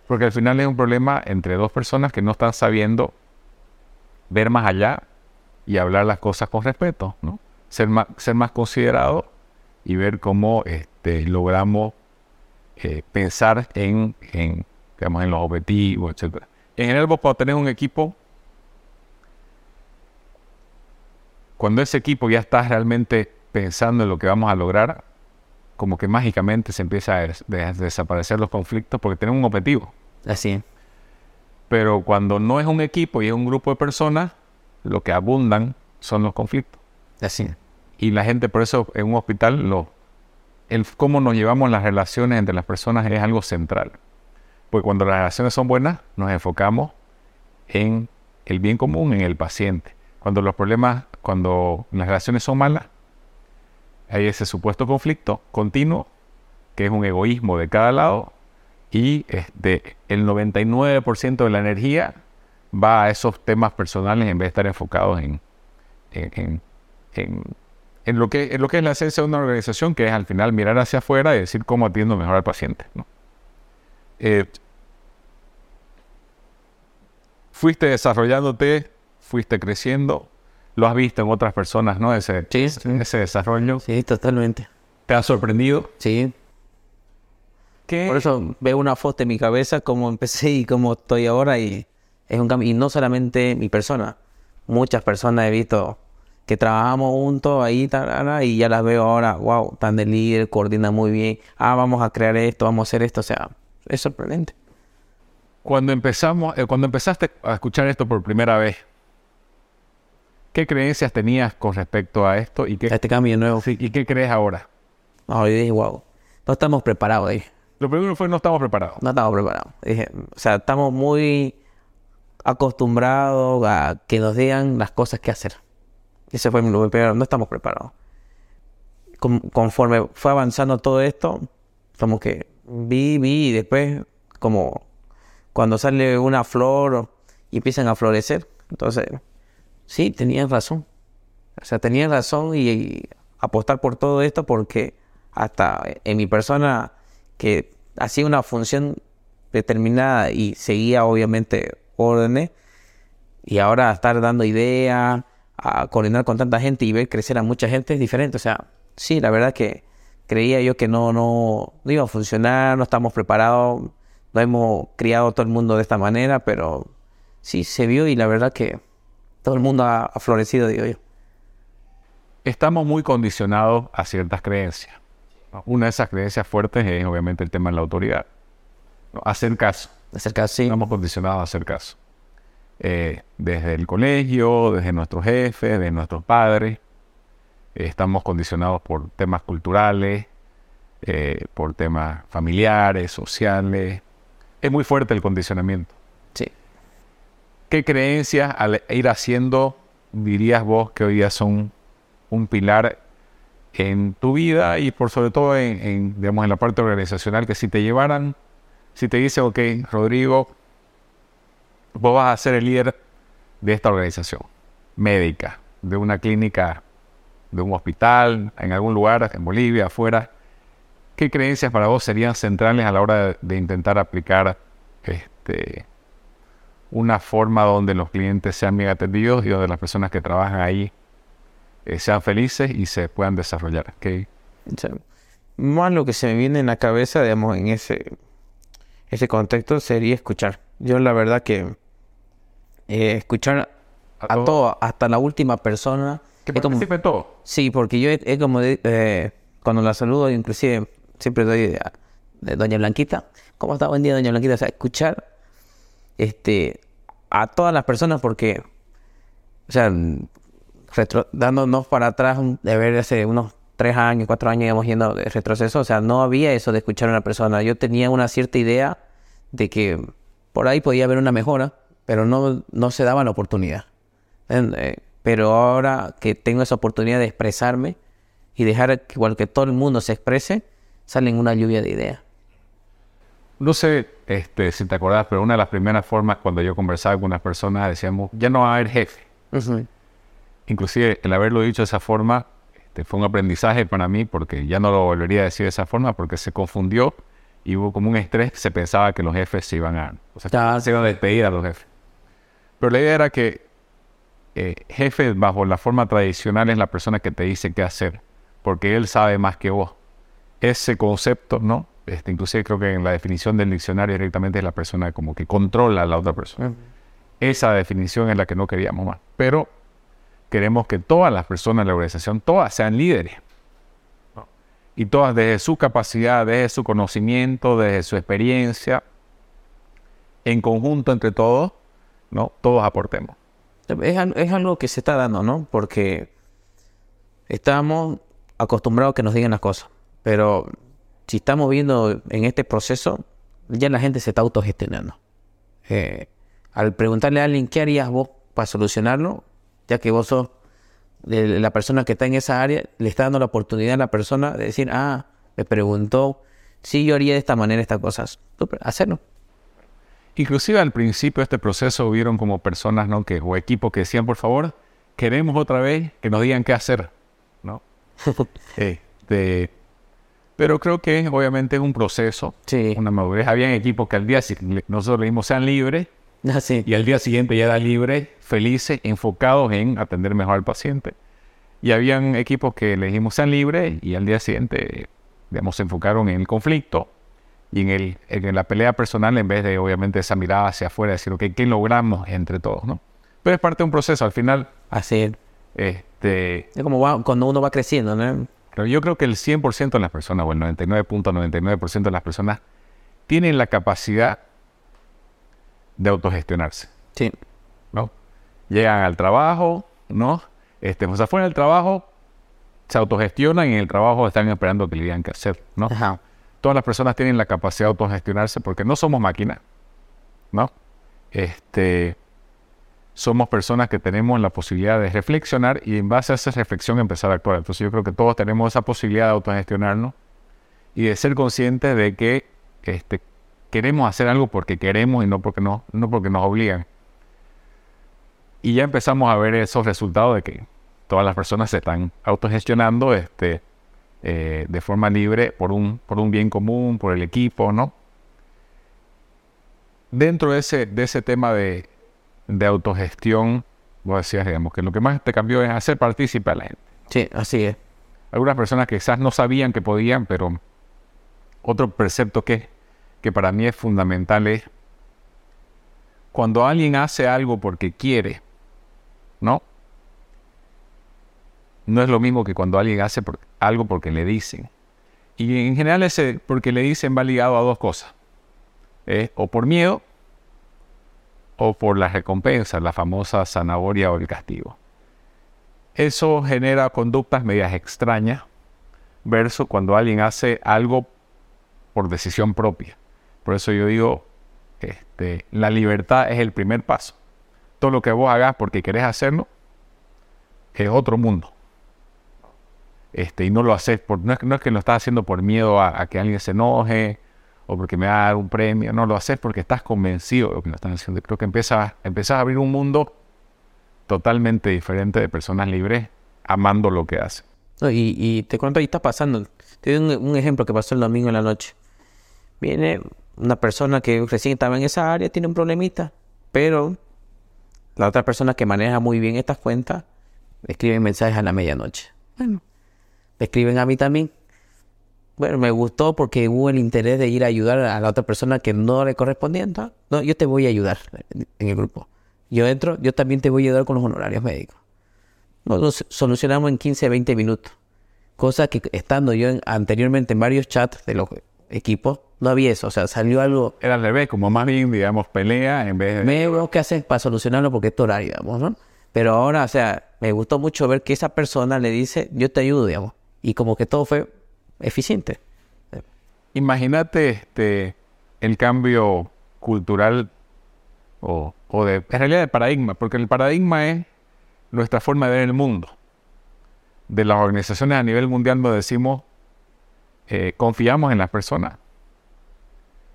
Speaker 2: Porque al final es un problema entre dos personas que no están sabiendo ver más allá y hablar las cosas con respeto, ¿no? Ser más, ser más considerado y ver cómo este, logramos eh, pensar en, en, digamos, en los objetivos, etc. En general, vos cuando tenés un equipo, cuando ese equipo ya está realmente pensando en lo que vamos a lograr, como que mágicamente se empieza a des- des- desaparecer los conflictos porque tenemos un objetivo.
Speaker 3: Así es.
Speaker 2: Pero cuando no es un equipo y es un grupo de personas, lo que abundan son los conflictos.
Speaker 3: Así.
Speaker 2: Y la gente, por eso en un hospital, lo, el cómo nos llevamos las relaciones entre las personas es algo central. Porque cuando las relaciones son buenas, nos enfocamos en el bien común, en el paciente. Cuando los problemas, cuando las relaciones son malas, hay ese supuesto conflicto continuo, que es un egoísmo de cada lado, y este, el 99% de la energía va a esos temas personales en vez de estar enfocados en, en, en, en, lo que, en lo que es la esencia de una organización, que es al final mirar hacia afuera y decir cómo atiendo mejor al paciente. ¿no? Eh, fuiste desarrollándote, fuiste creciendo, lo has visto en otras personas, ¿no? Ese,
Speaker 3: Sí,
Speaker 2: ese desarrollo.
Speaker 3: Sí, totalmente.
Speaker 2: ¿Te ha sorprendido?
Speaker 3: Sí.
Speaker 2: ¿Qué?
Speaker 3: Por eso veo una foto en mi cabeza, cómo empecé y cómo estoy ahora y es un cambio. Y no solamente mi persona, muchas personas he visto que trabajamos juntos ahí tarara, y ya las veo ahora, wow, están de líder, coordinan muy bien, ah, vamos a crear esto, vamos a hacer esto, o sea, es sorprendente.
Speaker 2: Cuando empezamos, eh, cuando empezaste a escuchar esto por primera vez, ¿qué creencias tenías con respecto a esto y qué,
Speaker 3: Este cambio nuevo.
Speaker 2: sí, y qué crees ahora?
Speaker 3: Yo dije, wow, no estamos preparados, dije.
Speaker 2: Lo primero fue no estamos preparados.
Speaker 3: No estamos preparados. Dije, o sea, estamos muy acostumbrados a que nos digan las cosas que hacer. Ese fue mi primero, no estamos preparados. Con- conforme fue avanzando todo esto, como que vi, vi y después como cuando sale una flor y empiezan a florecer. Entonces, sí, tenían razón. O sea, tenían razón y, y apostar por todo esto porque hasta en mi persona que hacía una función determinada y seguía obviamente órdenes y ahora estar dando ideas, a coordinar con tanta gente y ver crecer a mucha gente es diferente. O sea, sí, la verdad que creía yo que no, no, iba a funcionar, no estamos preparados, no hemos criado todo el mundo de esta manera, pero sí se vio y la verdad que todo el mundo ha, ha florecido, digo yo.
Speaker 2: Estamos muy condicionados a ciertas creencias. Una de esas creencias fuertes es obviamente el tema de la autoridad. Hacer caso.
Speaker 3: Acerca sí.
Speaker 2: Estamos condicionados a hacer caso. Eh, desde el colegio, desde nuestros jefes, de nuestros padres. Eh, estamos condicionados por temas culturales, eh, por temas familiares, sociales. Es muy fuerte el condicionamiento.
Speaker 3: Sí.
Speaker 2: ¿Qué creencias al ir haciendo dirías vos que hoy día son un pilar en tu vida y por sobre todo en, en, digamos, en la parte organizacional que si te llevaran, si te dice, ok, Rodrigo, vos vas a ser el líder de esta organización médica, de una clínica, de un hospital, en algún lugar, en Bolivia, afuera, ¿qué creencias para vos serían centrales a la hora de, intentar aplicar este, una forma donde los clientes sean bien atendidos y donde las personas que trabajan ahí eh, sean felices y se puedan desarrollar? ¿Qué-
Speaker 3: O sea, más lo que se me viene en la cabeza, digamos, en ese, ese contexto sería escuchar. Yo la verdad que eh, escuchar
Speaker 2: A
Speaker 3: a,
Speaker 2: todo.
Speaker 3: hasta la última persona.
Speaker 2: que
Speaker 3: como-
Speaker 2: participe en todo?
Speaker 3: sí, porque yo es como de- eh, cuando la saludo, inclusive siempre doy a, de Doña Blanquita. ¿Cómo está? Buen día, Doña Blanquita. O sea, escuchar este, a todas las personas porque, o sea, retro- dándonos para atrás de ver hace unos tres años, cuatro años íbamos yendo de retroceso, o sea, no había eso de escuchar a una persona. Yo tenía una cierta idea de que por ahí podía haber una mejora, pero no, no se daba la oportunidad. Eh, pero ahora que tengo esa oportunidad de expresarme y dejar que igual que todo el mundo se exprese, salen una lluvia de ideas.
Speaker 2: No sé este, si te acordás, pero una de las primeras formas cuando yo conversaba con unas personas decíamos, ya no va a haber jefe. Inclusive el haberlo dicho de esa forma este, fue un aprendizaje para mí porque ya no lo volvería a decir de esa forma porque se confundió y hubo como un estrés, se pensaba que los jefes se iban a, o sea,
Speaker 3: Ya.
Speaker 2: se iban a despedir a los jefes. Pero la idea era que eh, jefe bajo la forma tradicional es la persona que te dice qué hacer, porque él sabe más que vos. Ese concepto, ¿no? Este, inclusive creo que en la definición del diccionario directamente es la persona como que controla a la otra persona. Esa definición es la que no queríamos más. Pero queremos que todas las personas de la organización, todas sean líderes. ¿no? Y todas desde su capacidad, desde su conocimiento, desde su experiencia, en conjunto entre todos, ¿no? Todos aportemos.
Speaker 3: Es algo que se está dando, ¿no? Porque estamos acostumbrados a que nos digan las cosas. Pero si estamos viendo en este proceso, ya la gente se está autogestionando. Eh, al preguntarle a alguien qué harías vos para solucionarlo, ya que vos sos de la persona que está en esa área, le está dando la oportunidad a la persona de decir, ah, me preguntó si yo haría de esta manera estas cosas. Hacerlo.
Speaker 2: Inclusive al principio de este proceso hubieron como personas, ¿no? Que, o equipos que decían, por favor, queremos otra vez que nos digan qué hacer, ¿no? Este, pero creo que obviamente es un proceso,
Speaker 3: Sí.
Speaker 2: una madurez. Habían equipos que al día siguiente, nosotros le dijimos sean libres
Speaker 3: Así.
Speaker 2: y al día siguiente ya eran libres, felices, enfocados en atender mejor al paciente. Y habían equipos que le dijimos sean libres y al día siguiente, digamos, se enfocaron en el conflicto y en, el, en la pelea personal en vez de, obviamente, esa mirada hacia afuera, decir, ok, ¿qué logramos entre todos? ¿no? Pero es parte de un proceso. Al final,
Speaker 3: Así.
Speaker 2: este,
Speaker 3: Es como va- cuando uno va creciendo, ¿no?
Speaker 2: pero yo creo que el 100% de las personas, o el 99.99% de las personas, tienen la capacidad de autogestionarse.
Speaker 3: Sí.
Speaker 2: ¿no? Llegan al trabajo, ¿no? Este, o sea, fuera del trabajo, se autogestionan y en el trabajo están esperando que le digan qué hacer, ¿no?
Speaker 3: Ajá.
Speaker 2: Todas las personas tienen la capacidad de autogestionarse porque no somos máquinas, ¿no? Este, somos personas que tenemos la posibilidad de reflexionar y en base a esa reflexión empezar a actuar. Entonces yo creo que todos tenemos esa posibilidad de autogestionarnos y de ser conscientes de que este, queremos hacer algo porque queremos y no porque, no, no porque nos obligan. Y ya empezamos a ver esos resultados de que todas las personas se están autogestionando este, eh, de forma libre por un, por un bien común, por el equipo, ¿no? Dentro de ese, de ese tema de, de autogestión, vos decías, digamos, que lo que más te cambió es hacer partícipe a la gente.
Speaker 3: Sí, así es.
Speaker 2: Algunas personas que quizás no sabían que podían, pero otro precepto que, que para mí es fundamental es cuando alguien hace algo porque quiere, ¿no? No es lo mismo que cuando alguien hace algo porque le dicen. Y en general ese porque le dicen va ligado a dos cosas. ¿eh? O por miedo o por la recompensa, la famosa zanahoria o el castigo. Eso genera conductas medias extrañas versus cuando alguien hace algo por decisión propia. Por eso yo digo, este, la libertad es el primer paso. Todo lo que vos hagas porque querés hacerlo es otro mundo. Este, y no lo haces por, no es, no es que lo estás haciendo por miedo a, que alguien se enoje o porque me va a dar un premio, no lo haces porque estás convencido de lo que lo están haciendo. Creo que empiezas, empiezas a abrir un mundo totalmente diferente de personas libres amando lo que hacen.
Speaker 3: No, y, y te cuento, ahí está pasando. Te doy un, un ejemplo que pasó el domingo en la noche. Viene una persona que recién estaba en esa área, tiene un problemita, pero la otra persona que maneja muy bien estas cuentas le escriben mensajes a la medianoche. Bueno, me escriben a mí también. Bueno, me gustó porque hubo el interés de ir a ayudar a la otra persona que no le correspondía. entonces, No, yo te voy a ayudar en el grupo. Yo entro, yo también te voy a ayudar con los honorarios médicos. Nos solucionamos en 15, 20 minutos. Cosa que estando yo en- anteriormente en varios chats de los equipos, no había eso. O sea, salió algo.
Speaker 2: Era al revés, como más bien, digamos, pelea en vez de...
Speaker 3: Me veo qué haces para solucionarlo porque es tu horario, digamos, ¿no? Pero ahora, o sea, me gustó mucho ver que esa persona le dice, yo te ayudo, digamos. Y como que todo fue eficiente.
Speaker 2: Imagínate este, el cambio cultural o, o de, en realidad de paradigma, porque el paradigma es nuestra forma de ver el mundo. De las organizaciones a nivel mundial nos decimos, eh, confiamos en las personas,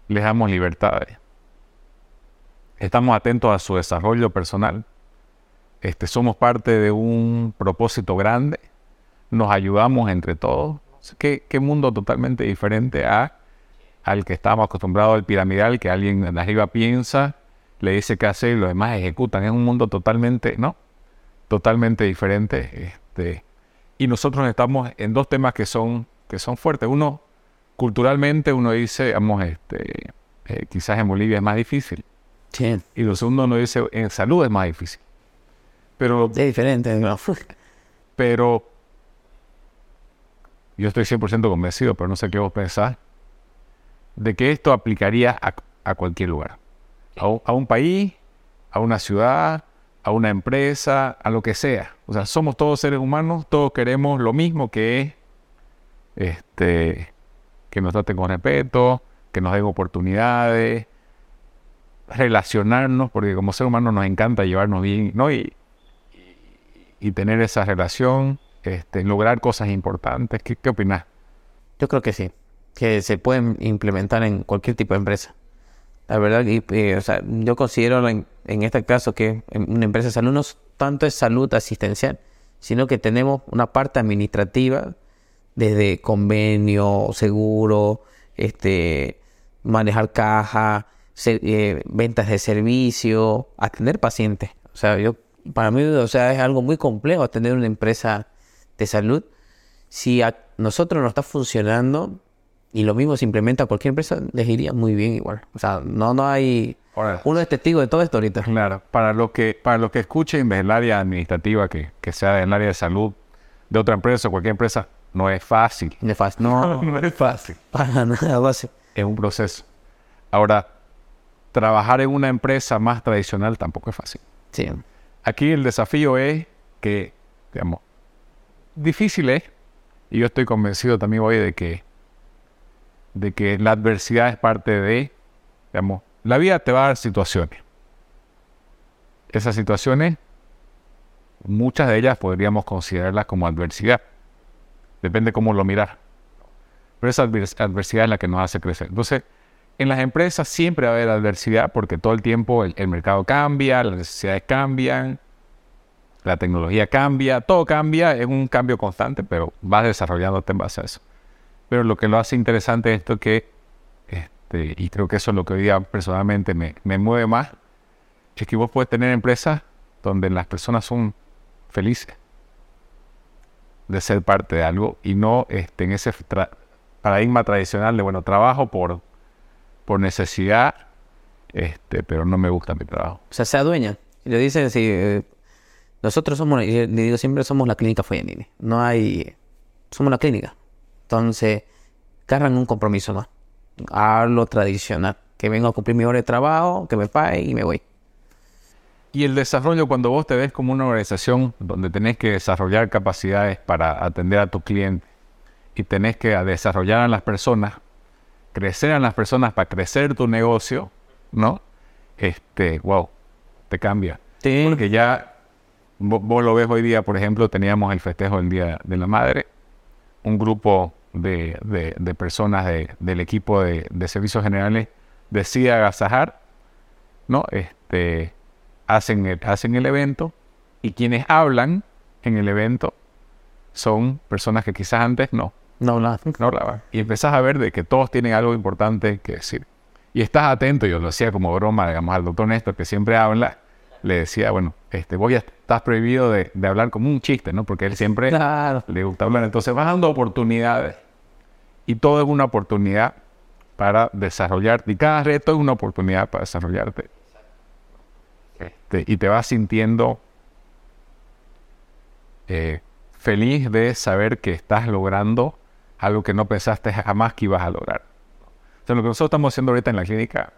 Speaker 2: les damos libertades, estamos atentos a su desarrollo personal, este, somos parte de un propósito grande, nos ayudamos entre todos. ¿Qué, qué mundo totalmente diferente a, al que estábamos acostumbrados al piramidal, que alguien de arriba piensa, le dice qué hacer y los demás ejecutan. Es un mundo totalmente, ¿no? Totalmente diferente. Este, y nosotros estamos en dos temas que son, que son fuertes. Uno, culturalmente, uno dice, vamos, este, eh, quizás en Bolivia es más difícil.
Speaker 3: Sí.
Speaker 2: Y lo segundo, uno dice, en salud es más difícil. Pero
Speaker 3: Es diferente. ¿no?
Speaker 2: pero yo estoy 100% convencido, pero no sé qué vos pensás, de que esto aplicaría a, a cualquier lugar. a un, a un país, a una ciudad, a una empresa, a lo que sea. O sea, somos todos seres humanos, todos queremos lo mismo que es este, que nos traten con respeto, que nos den oportunidades, relacionarnos, porque como ser humano nos encanta llevarnos bien, ¿no? Y, y, tener esa relación, este, lograr cosas importantes. ¿Qué, qué opinas?
Speaker 3: Yo creo que sí, que se pueden implementar en cualquier tipo de empresa. La verdad, y, o sea, yo considero en, en este caso que una empresa de salud no tanto es salud asistencial, sino que tenemos una parte administrativa desde convenio, seguro, este, manejar caja, eh, ventas de servicio, atender pacientes. O sea, yo para mí, o sea, es algo muy complejo atender una empresa de salud. Si a nosotros no está funcionando y lo mismo se implementa a cualquier empresa, les iría muy bien igual. O sea, no, no hay...
Speaker 2: Ahora,
Speaker 3: Uno es testigo de todo esto ahorita.
Speaker 2: Claro, para los que, para los que escuchen del área administrativa, que, que sea del área de salud, de otra empresa o cualquier empresa, no es fácil.
Speaker 3: No,
Speaker 2: no es fácil.
Speaker 3: para nada base.
Speaker 2: Es un proceso. Ahora, trabajar en una empresa más tradicional tampoco es fácil.
Speaker 3: Sí.
Speaker 2: Aquí el desafío es que, digamos, difícil es, y yo estoy convencido también hoy de que, de que la adversidad es parte de, digamos, la vida te va a dar situaciones. Esas situaciones, muchas de ellas podríamos considerarlas como adversidad. Depende cómo lo mirar. Pero esa advers- adversidad es la que nos hace crecer. Entonces, en las empresas siempre va a haber adversidad porque todo el tiempo el, el mercado cambia, las necesidades cambian, la tecnología cambia, todo cambia, es un cambio constante, pero vas desarrollándote en base a eso. Pero lo que lo hace interesante es esto que, este, y creo que eso es lo que hoy día personalmente me, me mueve más, es que vos puedes tener empresas donde las personas son felices de ser parte de algo y no este, en ese paradigma tradicional de, bueno, trabajo por, por necesidad, este, pero no me gusta mi trabajo.
Speaker 3: O sea, se adueñan. Y le dicen así, eh, nosotros somos, le digo siempre, somos la clínica Foyanini. No hay, somos la clínica. Entonces, cargan un compromiso más. A lo tradicional. Que vengo a cumplir mi hora de trabajo, que me pague y me voy.
Speaker 2: Y el desarrollo, cuando vos te ves como una organización donde tenés que desarrollar capacidades para atender a tu cliente y tenés que desarrollar a las personas, crecer a las personas para crecer tu negocio, ¿no? Este, wow, te cambia.
Speaker 3: Sí.
Speaker 2: Porque ya vo- vos, lo ves hoy día, por ejemplo, teníamos el festejo del Día de la Madre, un grupo de, de- de personas de- del equipo de, de servicios generales decide agasajar, ¿no? Este, hacen, el, hacen el evento y quienes hablan en el evento son personas que quizás antes no,
Speaker 3: No, nada.
Speaker 2: no hablaban. Y empezás a ver de que todos tienen algo importante que decir. Y estás atento, yo lo hacía como broma, digamos, al doctor Néstor, que siempre habla, le decía, bueno, este, vos ya estás prohibido de, de hablar como un chiste, ¿no? Porque él siempre
Speaker 3: Claro.
Speaker 2: le gusta hablar. Entonces vas dando oportunidades. Y todo es una oportunidad para desarrollarte. Y cada reto es una oportunidad para desarrollarte. Este, y te vas sintiendo eh, feliz de saber que estás logrando algo que no pensaste jamás que ibas a lograr. O sea, lo que nosotros estamos haciendo ahorita en la clínica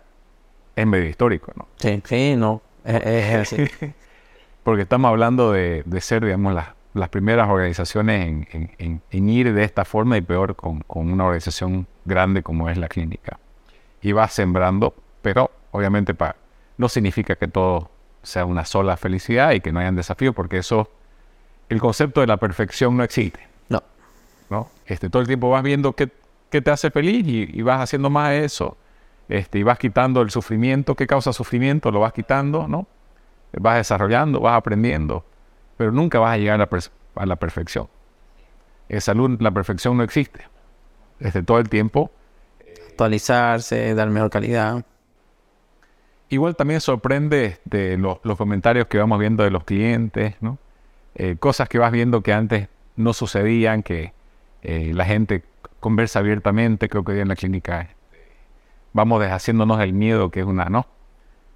Speaker 2: es medio histórico, ¿no?
Speaker 3: Sí, sí, no. Es, es así.
Speaker 2: Porque estamos hablando de, de ser, digamos, las, las primeras organizaciones en, en- en- en ir de esta forma y peor con, con una organización grande como es la clínica. Y va sembrando, pero obviamente pa- no significa que todo sea una sola felicidad y que no hayan desafíos, porque eso, el concepto de la perfección no existe.
Speaker 3: No.
Speaker 2: ¿no? Este, todo el tiempo vas viendo qué, qué te hace feliz y, y vas haciendo más de eso. Este, y vas quitando el sufrimiento, qué causa sufrimiento, lo vas quitando, ¿no? Vas desarrollando, vas aprendiendo, pero nunca vas a llegar a la, a la perfección. En salud la perfección no existe. Este, todo el tiempo.
Speaker 3: Actualizarse, dar mejor calidad.
Speaker 2: Igual también sorprende este, lo- los comentarios que vamos viendo de los clientes, ¿no? Eh, cosas que vas viendo que antes no sucedían, que eh, la gente conversa abiertamente, creo que hoy en la clínica este, vamos deshaciéndonos del miedo, que es una, ¿no?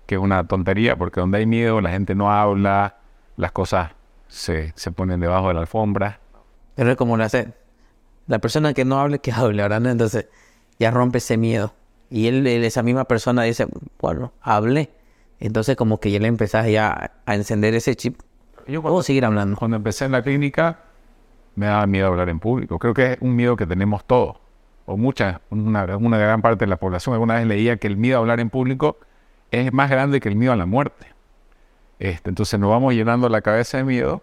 Speaker 2: Que es una tontería, porque donde hay miedo la gente no habla, las cosas se, se ponen debajo de la alfombra.
Speaker 3: Pero como la, la persona que no hable, que hable, ¿verdad? Entonces, ya rompe ese miedo. Y él, esa misma persona dice, bueno, hablé. Entonces como que ya le empezás ya a encender ese chip.
Speaker 2: Yo
Speaker 3: Puedo seguir hablando.
Speaker 2: Cuando empecé en la clínica, me daba miedo hablar en público. Creo que es un miedo que tenemos todos, o mucha, una, una gran parte de la población. Alguna vez leía que el miedo a hablar en público es más grande que el miedo a la muerte. Este, entonces nos vamos llenando la cabeza de miedo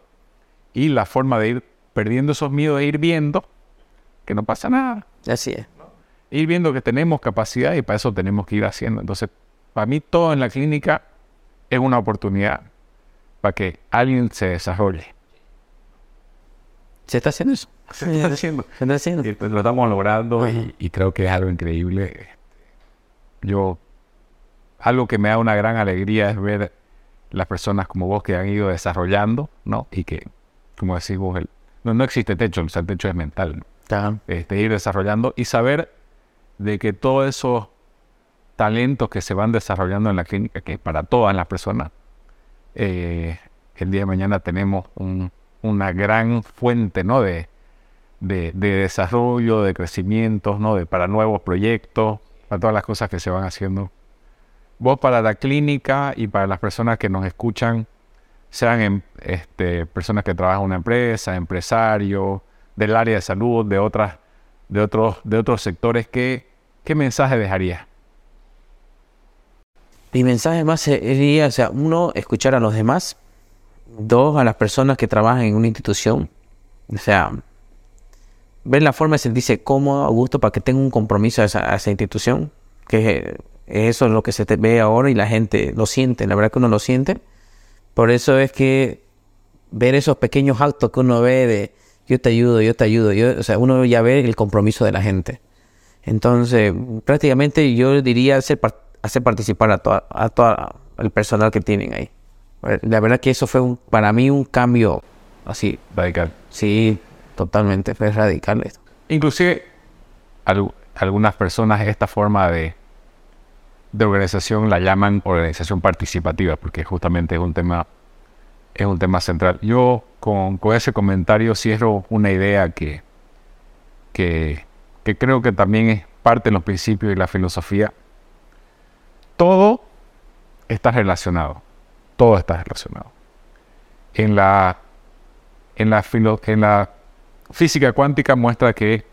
Speaker 2: y la forma de ir perdiendo esos miedos es ir viendo que no pasa nada.
Speaker 3: Así es.
Speaker 2: Ir viendo que tenemos capacidad y para eso tenemos que ir haciendo. Entonces, para mí todo en la clínica es una oportunidad para que alguien se desarrolle.
Speaker 3: ¿Se está haciendo eso?
Speaker 2: Se está haciendo.
Speaker 3: Se está haciendo.
Speaker 2: Y, pues, lo estamos logrando y, y creo que es algo increíble. Yo, algo que me da una gran alegría es ver las personas como vos que han ido desarrollando, ¿no? Y que, como decís vos, el, no, no existe techo, o sea, el techo es mental, ¿no? Este, ir desarrollando y saber de que todos esos talentos que se van desarrollando en la clínica, que para todas las personas, eh, el día de mañana tenemos un- una gran fuente ¿no? de, de, de desarrollo, de crecimiento, ¿no? de, para nuevos proyectos, para todas las cosas que se van haciendo. Vos para la clínica y para las personas que nos escuchan, sean em- este, personas que trabajan en una empresa, empresarios, del área de salud, de otras, de otros, de otros sectores, ¿qué, qué mensaje dejaría?
Speaker 3: Mi mensaje más sería, o sea, uno, escuchar a los demás. Dos, a las personas que trabajan en una institución. O sea, ver la forma de sentirse cómodo, a gusto, para que tenga un compromiso a esa, institución. Que es, eso es lo que se ve ahora y la gente lo siente. La verdad que uno lo siente. Por eso es que ver esos pequeños actos que uno ve de yo te ayudo, yo te ayudo, yo, o sea, uno ya ve el compromiso de la gente. Entonces, prácticamente yo diría hacer, par- hacer participar a toda, a toda el personal que tienen ahí. La verdad que eso fue un- para mí un cambio así,
Speaker 2: Radical.
Speaker 3: sí, totalmente, fue radical esto.
Speaker 2: Inclusive al- algunas personas esta forma de, de organización la llaman organización participativa, porque justamente es un tema, es un tema central. Yo con, con ese comentario cierro una idea que, que, que creo que también es parte de los principios y la filosofía. Todo está relacionado. Todo está relacionado. En la, en la, filo- en la física cuántica muestra que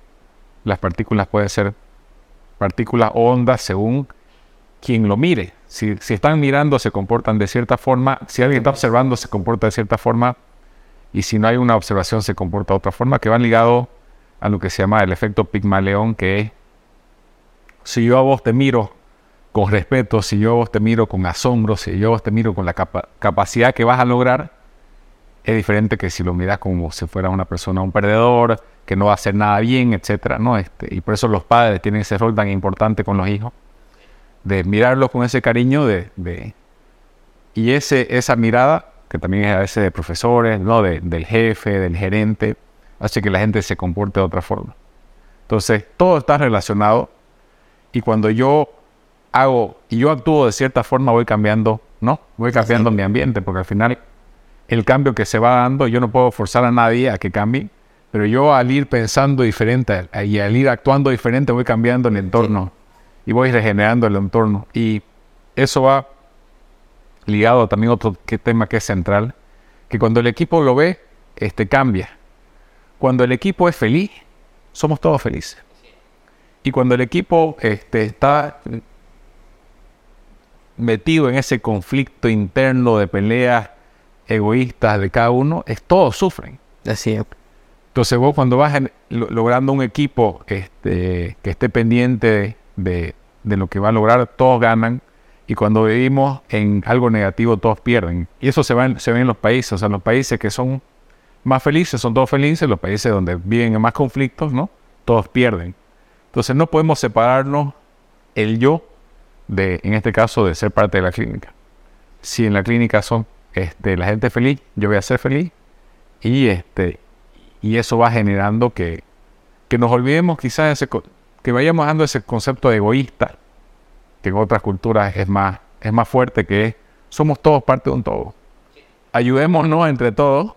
Speaker 2: las partículas pueden ser partículas o ondas según quien lo mire. Si, si están mirando se comportan de cierta forma, si alguien está observando se comporta de cierta forma y si no hay una observación se comporta de otra forma, que van ligados a lo que se llama el efecto Pigmaleón, que es si yo a vos te miro con respeto, si yo a vos te miro con asombro, si yo a vos te miro con la capa- capacidad que vas a lograr, es diferente que si lo miras como si fuera una persona, un perdedor, que no va a hacer nada bien, etcétera, ¿no? Este, y por eso los padres tienen ese rol tan importante con los hijos, de mirarlos con ese cariño, de, de- y ese, esa mirada, que también es a veces de profesores, ¿no? De- del jefe, del gerente, hace que la gente se comporte de otra forma. Entonces, todo está relacionado y cuando yo hago y yo actúo de cierta forma, voy cambiando, ¿no? Voy cambiando mi ambiente, porque al final el cambio que se va dando, yo no puedo forzar a nadie a que cambie, pero yo al ir pensando diferente y al ir actuando diferente, voy cambiando el entorno y voy regenerando el entorno. Y eso va ligado también a otro que- tema que es central, que cuando el equipo lo ve, este cambia. Cuando el equipo es feliz, somos todos felices. Y cuando el equipo este, está metido en ese conflicto interno de peleas egoístas de cada uno, es todos sufren.
Speaker 3: Así es.
Speaker 2: Entonces vos cuando vas en- lo- logrando un equipo este, que esté pendiente de, de lo que va a lograr, todos ganan. Y cuando vivimos en algo negativo, todos pierden. Y eso se, va en- se ve en los países. O sea, los países que son más felices son todos felices. Los países donde viven en más conflictos, ¿no? Todos pierden. Entonces no podemos separarnos el yo de, en este caso, de ser parte de la clínica. Si en la clínica son este, la gente feliz, yo voy a ser feliz. Y este y eso va generando que, que nos olvidemos quizás ese que vayamos dando ese concepto de egoísta que en otras culturas es más es más fuerte que es somos todos parte de un todo ayudémonos entre todos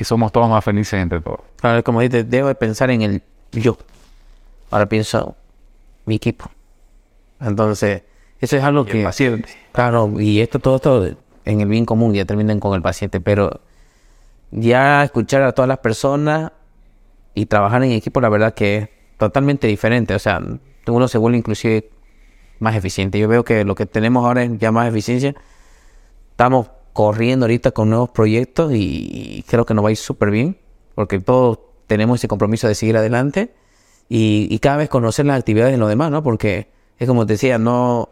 Speaker 2: y somos todos más felices entre todos
Speaker 3: Claro, como dices, debo de pensar en el yo. Ahora pienso mi equipo. Entonces, eso es algo
Speaker 2: Y
Speaker 3: que...
Speaker 2: el paciente.
Speaker 3: Claro, y esto, todo esto en el bien común, ya terminan con el paciente, pero ya escuchar a todas las personas y trabajar en equipo, la verdad que es totalmente diferente. O sea, uno se vuelve inclusive más eficiente. Yo veo que lo que tenemos ahora es ya más eficiencia. Estamos corriendo ahorita con nuevos proyectos y creo que nos va a ir súper bien, porque todos tenemos ese compromiso de seguir adelante y, cada vez conocer las actividades de los demás, ¿no? Porque es como te decía, no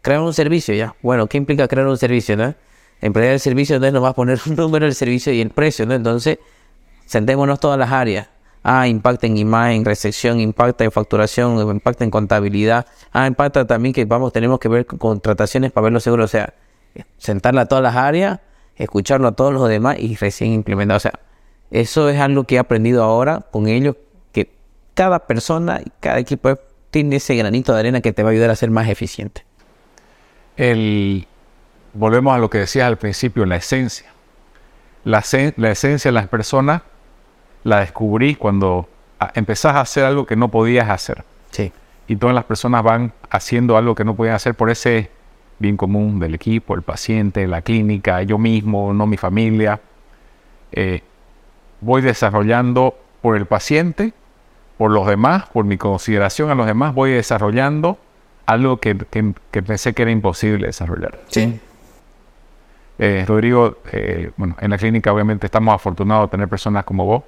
Speaker 3: crear un servicio ya. Bueno, ¿qué implica crear un servicio, no? Emplear el servicio, entonces nos va a poner un número del servicio y el precio, ¿no? Entonces, sentémonos todas las áreas. Ah, impacta en imagen, recepción, impacta en facturación, impacta en contabilidad. Ah, impacta también que vamos, tenemos que ver con contrataciones para ver los seguros. O sea, sentarla a todas las áreas, escucharlo a todos los demás y recién implementar. O sea, eso es algo que he aprendido ahora con ellos, que cada persona y cada equipo tiene ese granito de arena que te va a ayudar a ser más eficiente.
Speaker 2: El, volvemos a lo que decías al principio, la esencia. La, la esencia de las personas la descubrí cuando ah, empezás a hacer algo que no podías hacer.
Speaker 3: Sí.
Speaker 2: Y todas las personas van haciendo algo que no podían hacer por ese bien común del equipo, el paciente, la clínica, yo mismo, no mi familia. Eh, voy desarrollando por el paciente, por los demás, por mi consideración a los demás, voy desarrollando algo que, que- que pensé que era imposible desarrollar.
Speaker 3: Sí.
Speaker 2: Eh, Rodrigo, eh, bueno, en la clínica obviamente estamos afortunados de tener personas como vos.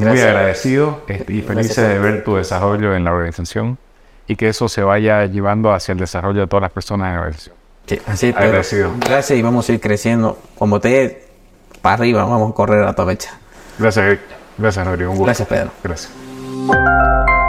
Speaker 2: Muy agradecido este, y felices de ver tu desarrollo en la organización y que eso se vaya llevando hacia el desarrollo de todas las personas en la organización.
Speaker 3: Sí, así es, Pedro.
Speaker 2: Agradecido.
Speaker 3: Gracias y vamos a ir creciendo. Como te para arriba, vamos a correr a toda mecha.
Speaker 2: Gracias. Gracias, Rodrigo. Un gusto.
Speaker 3: Gracias, Pedro.
Speaker 2: Gracias.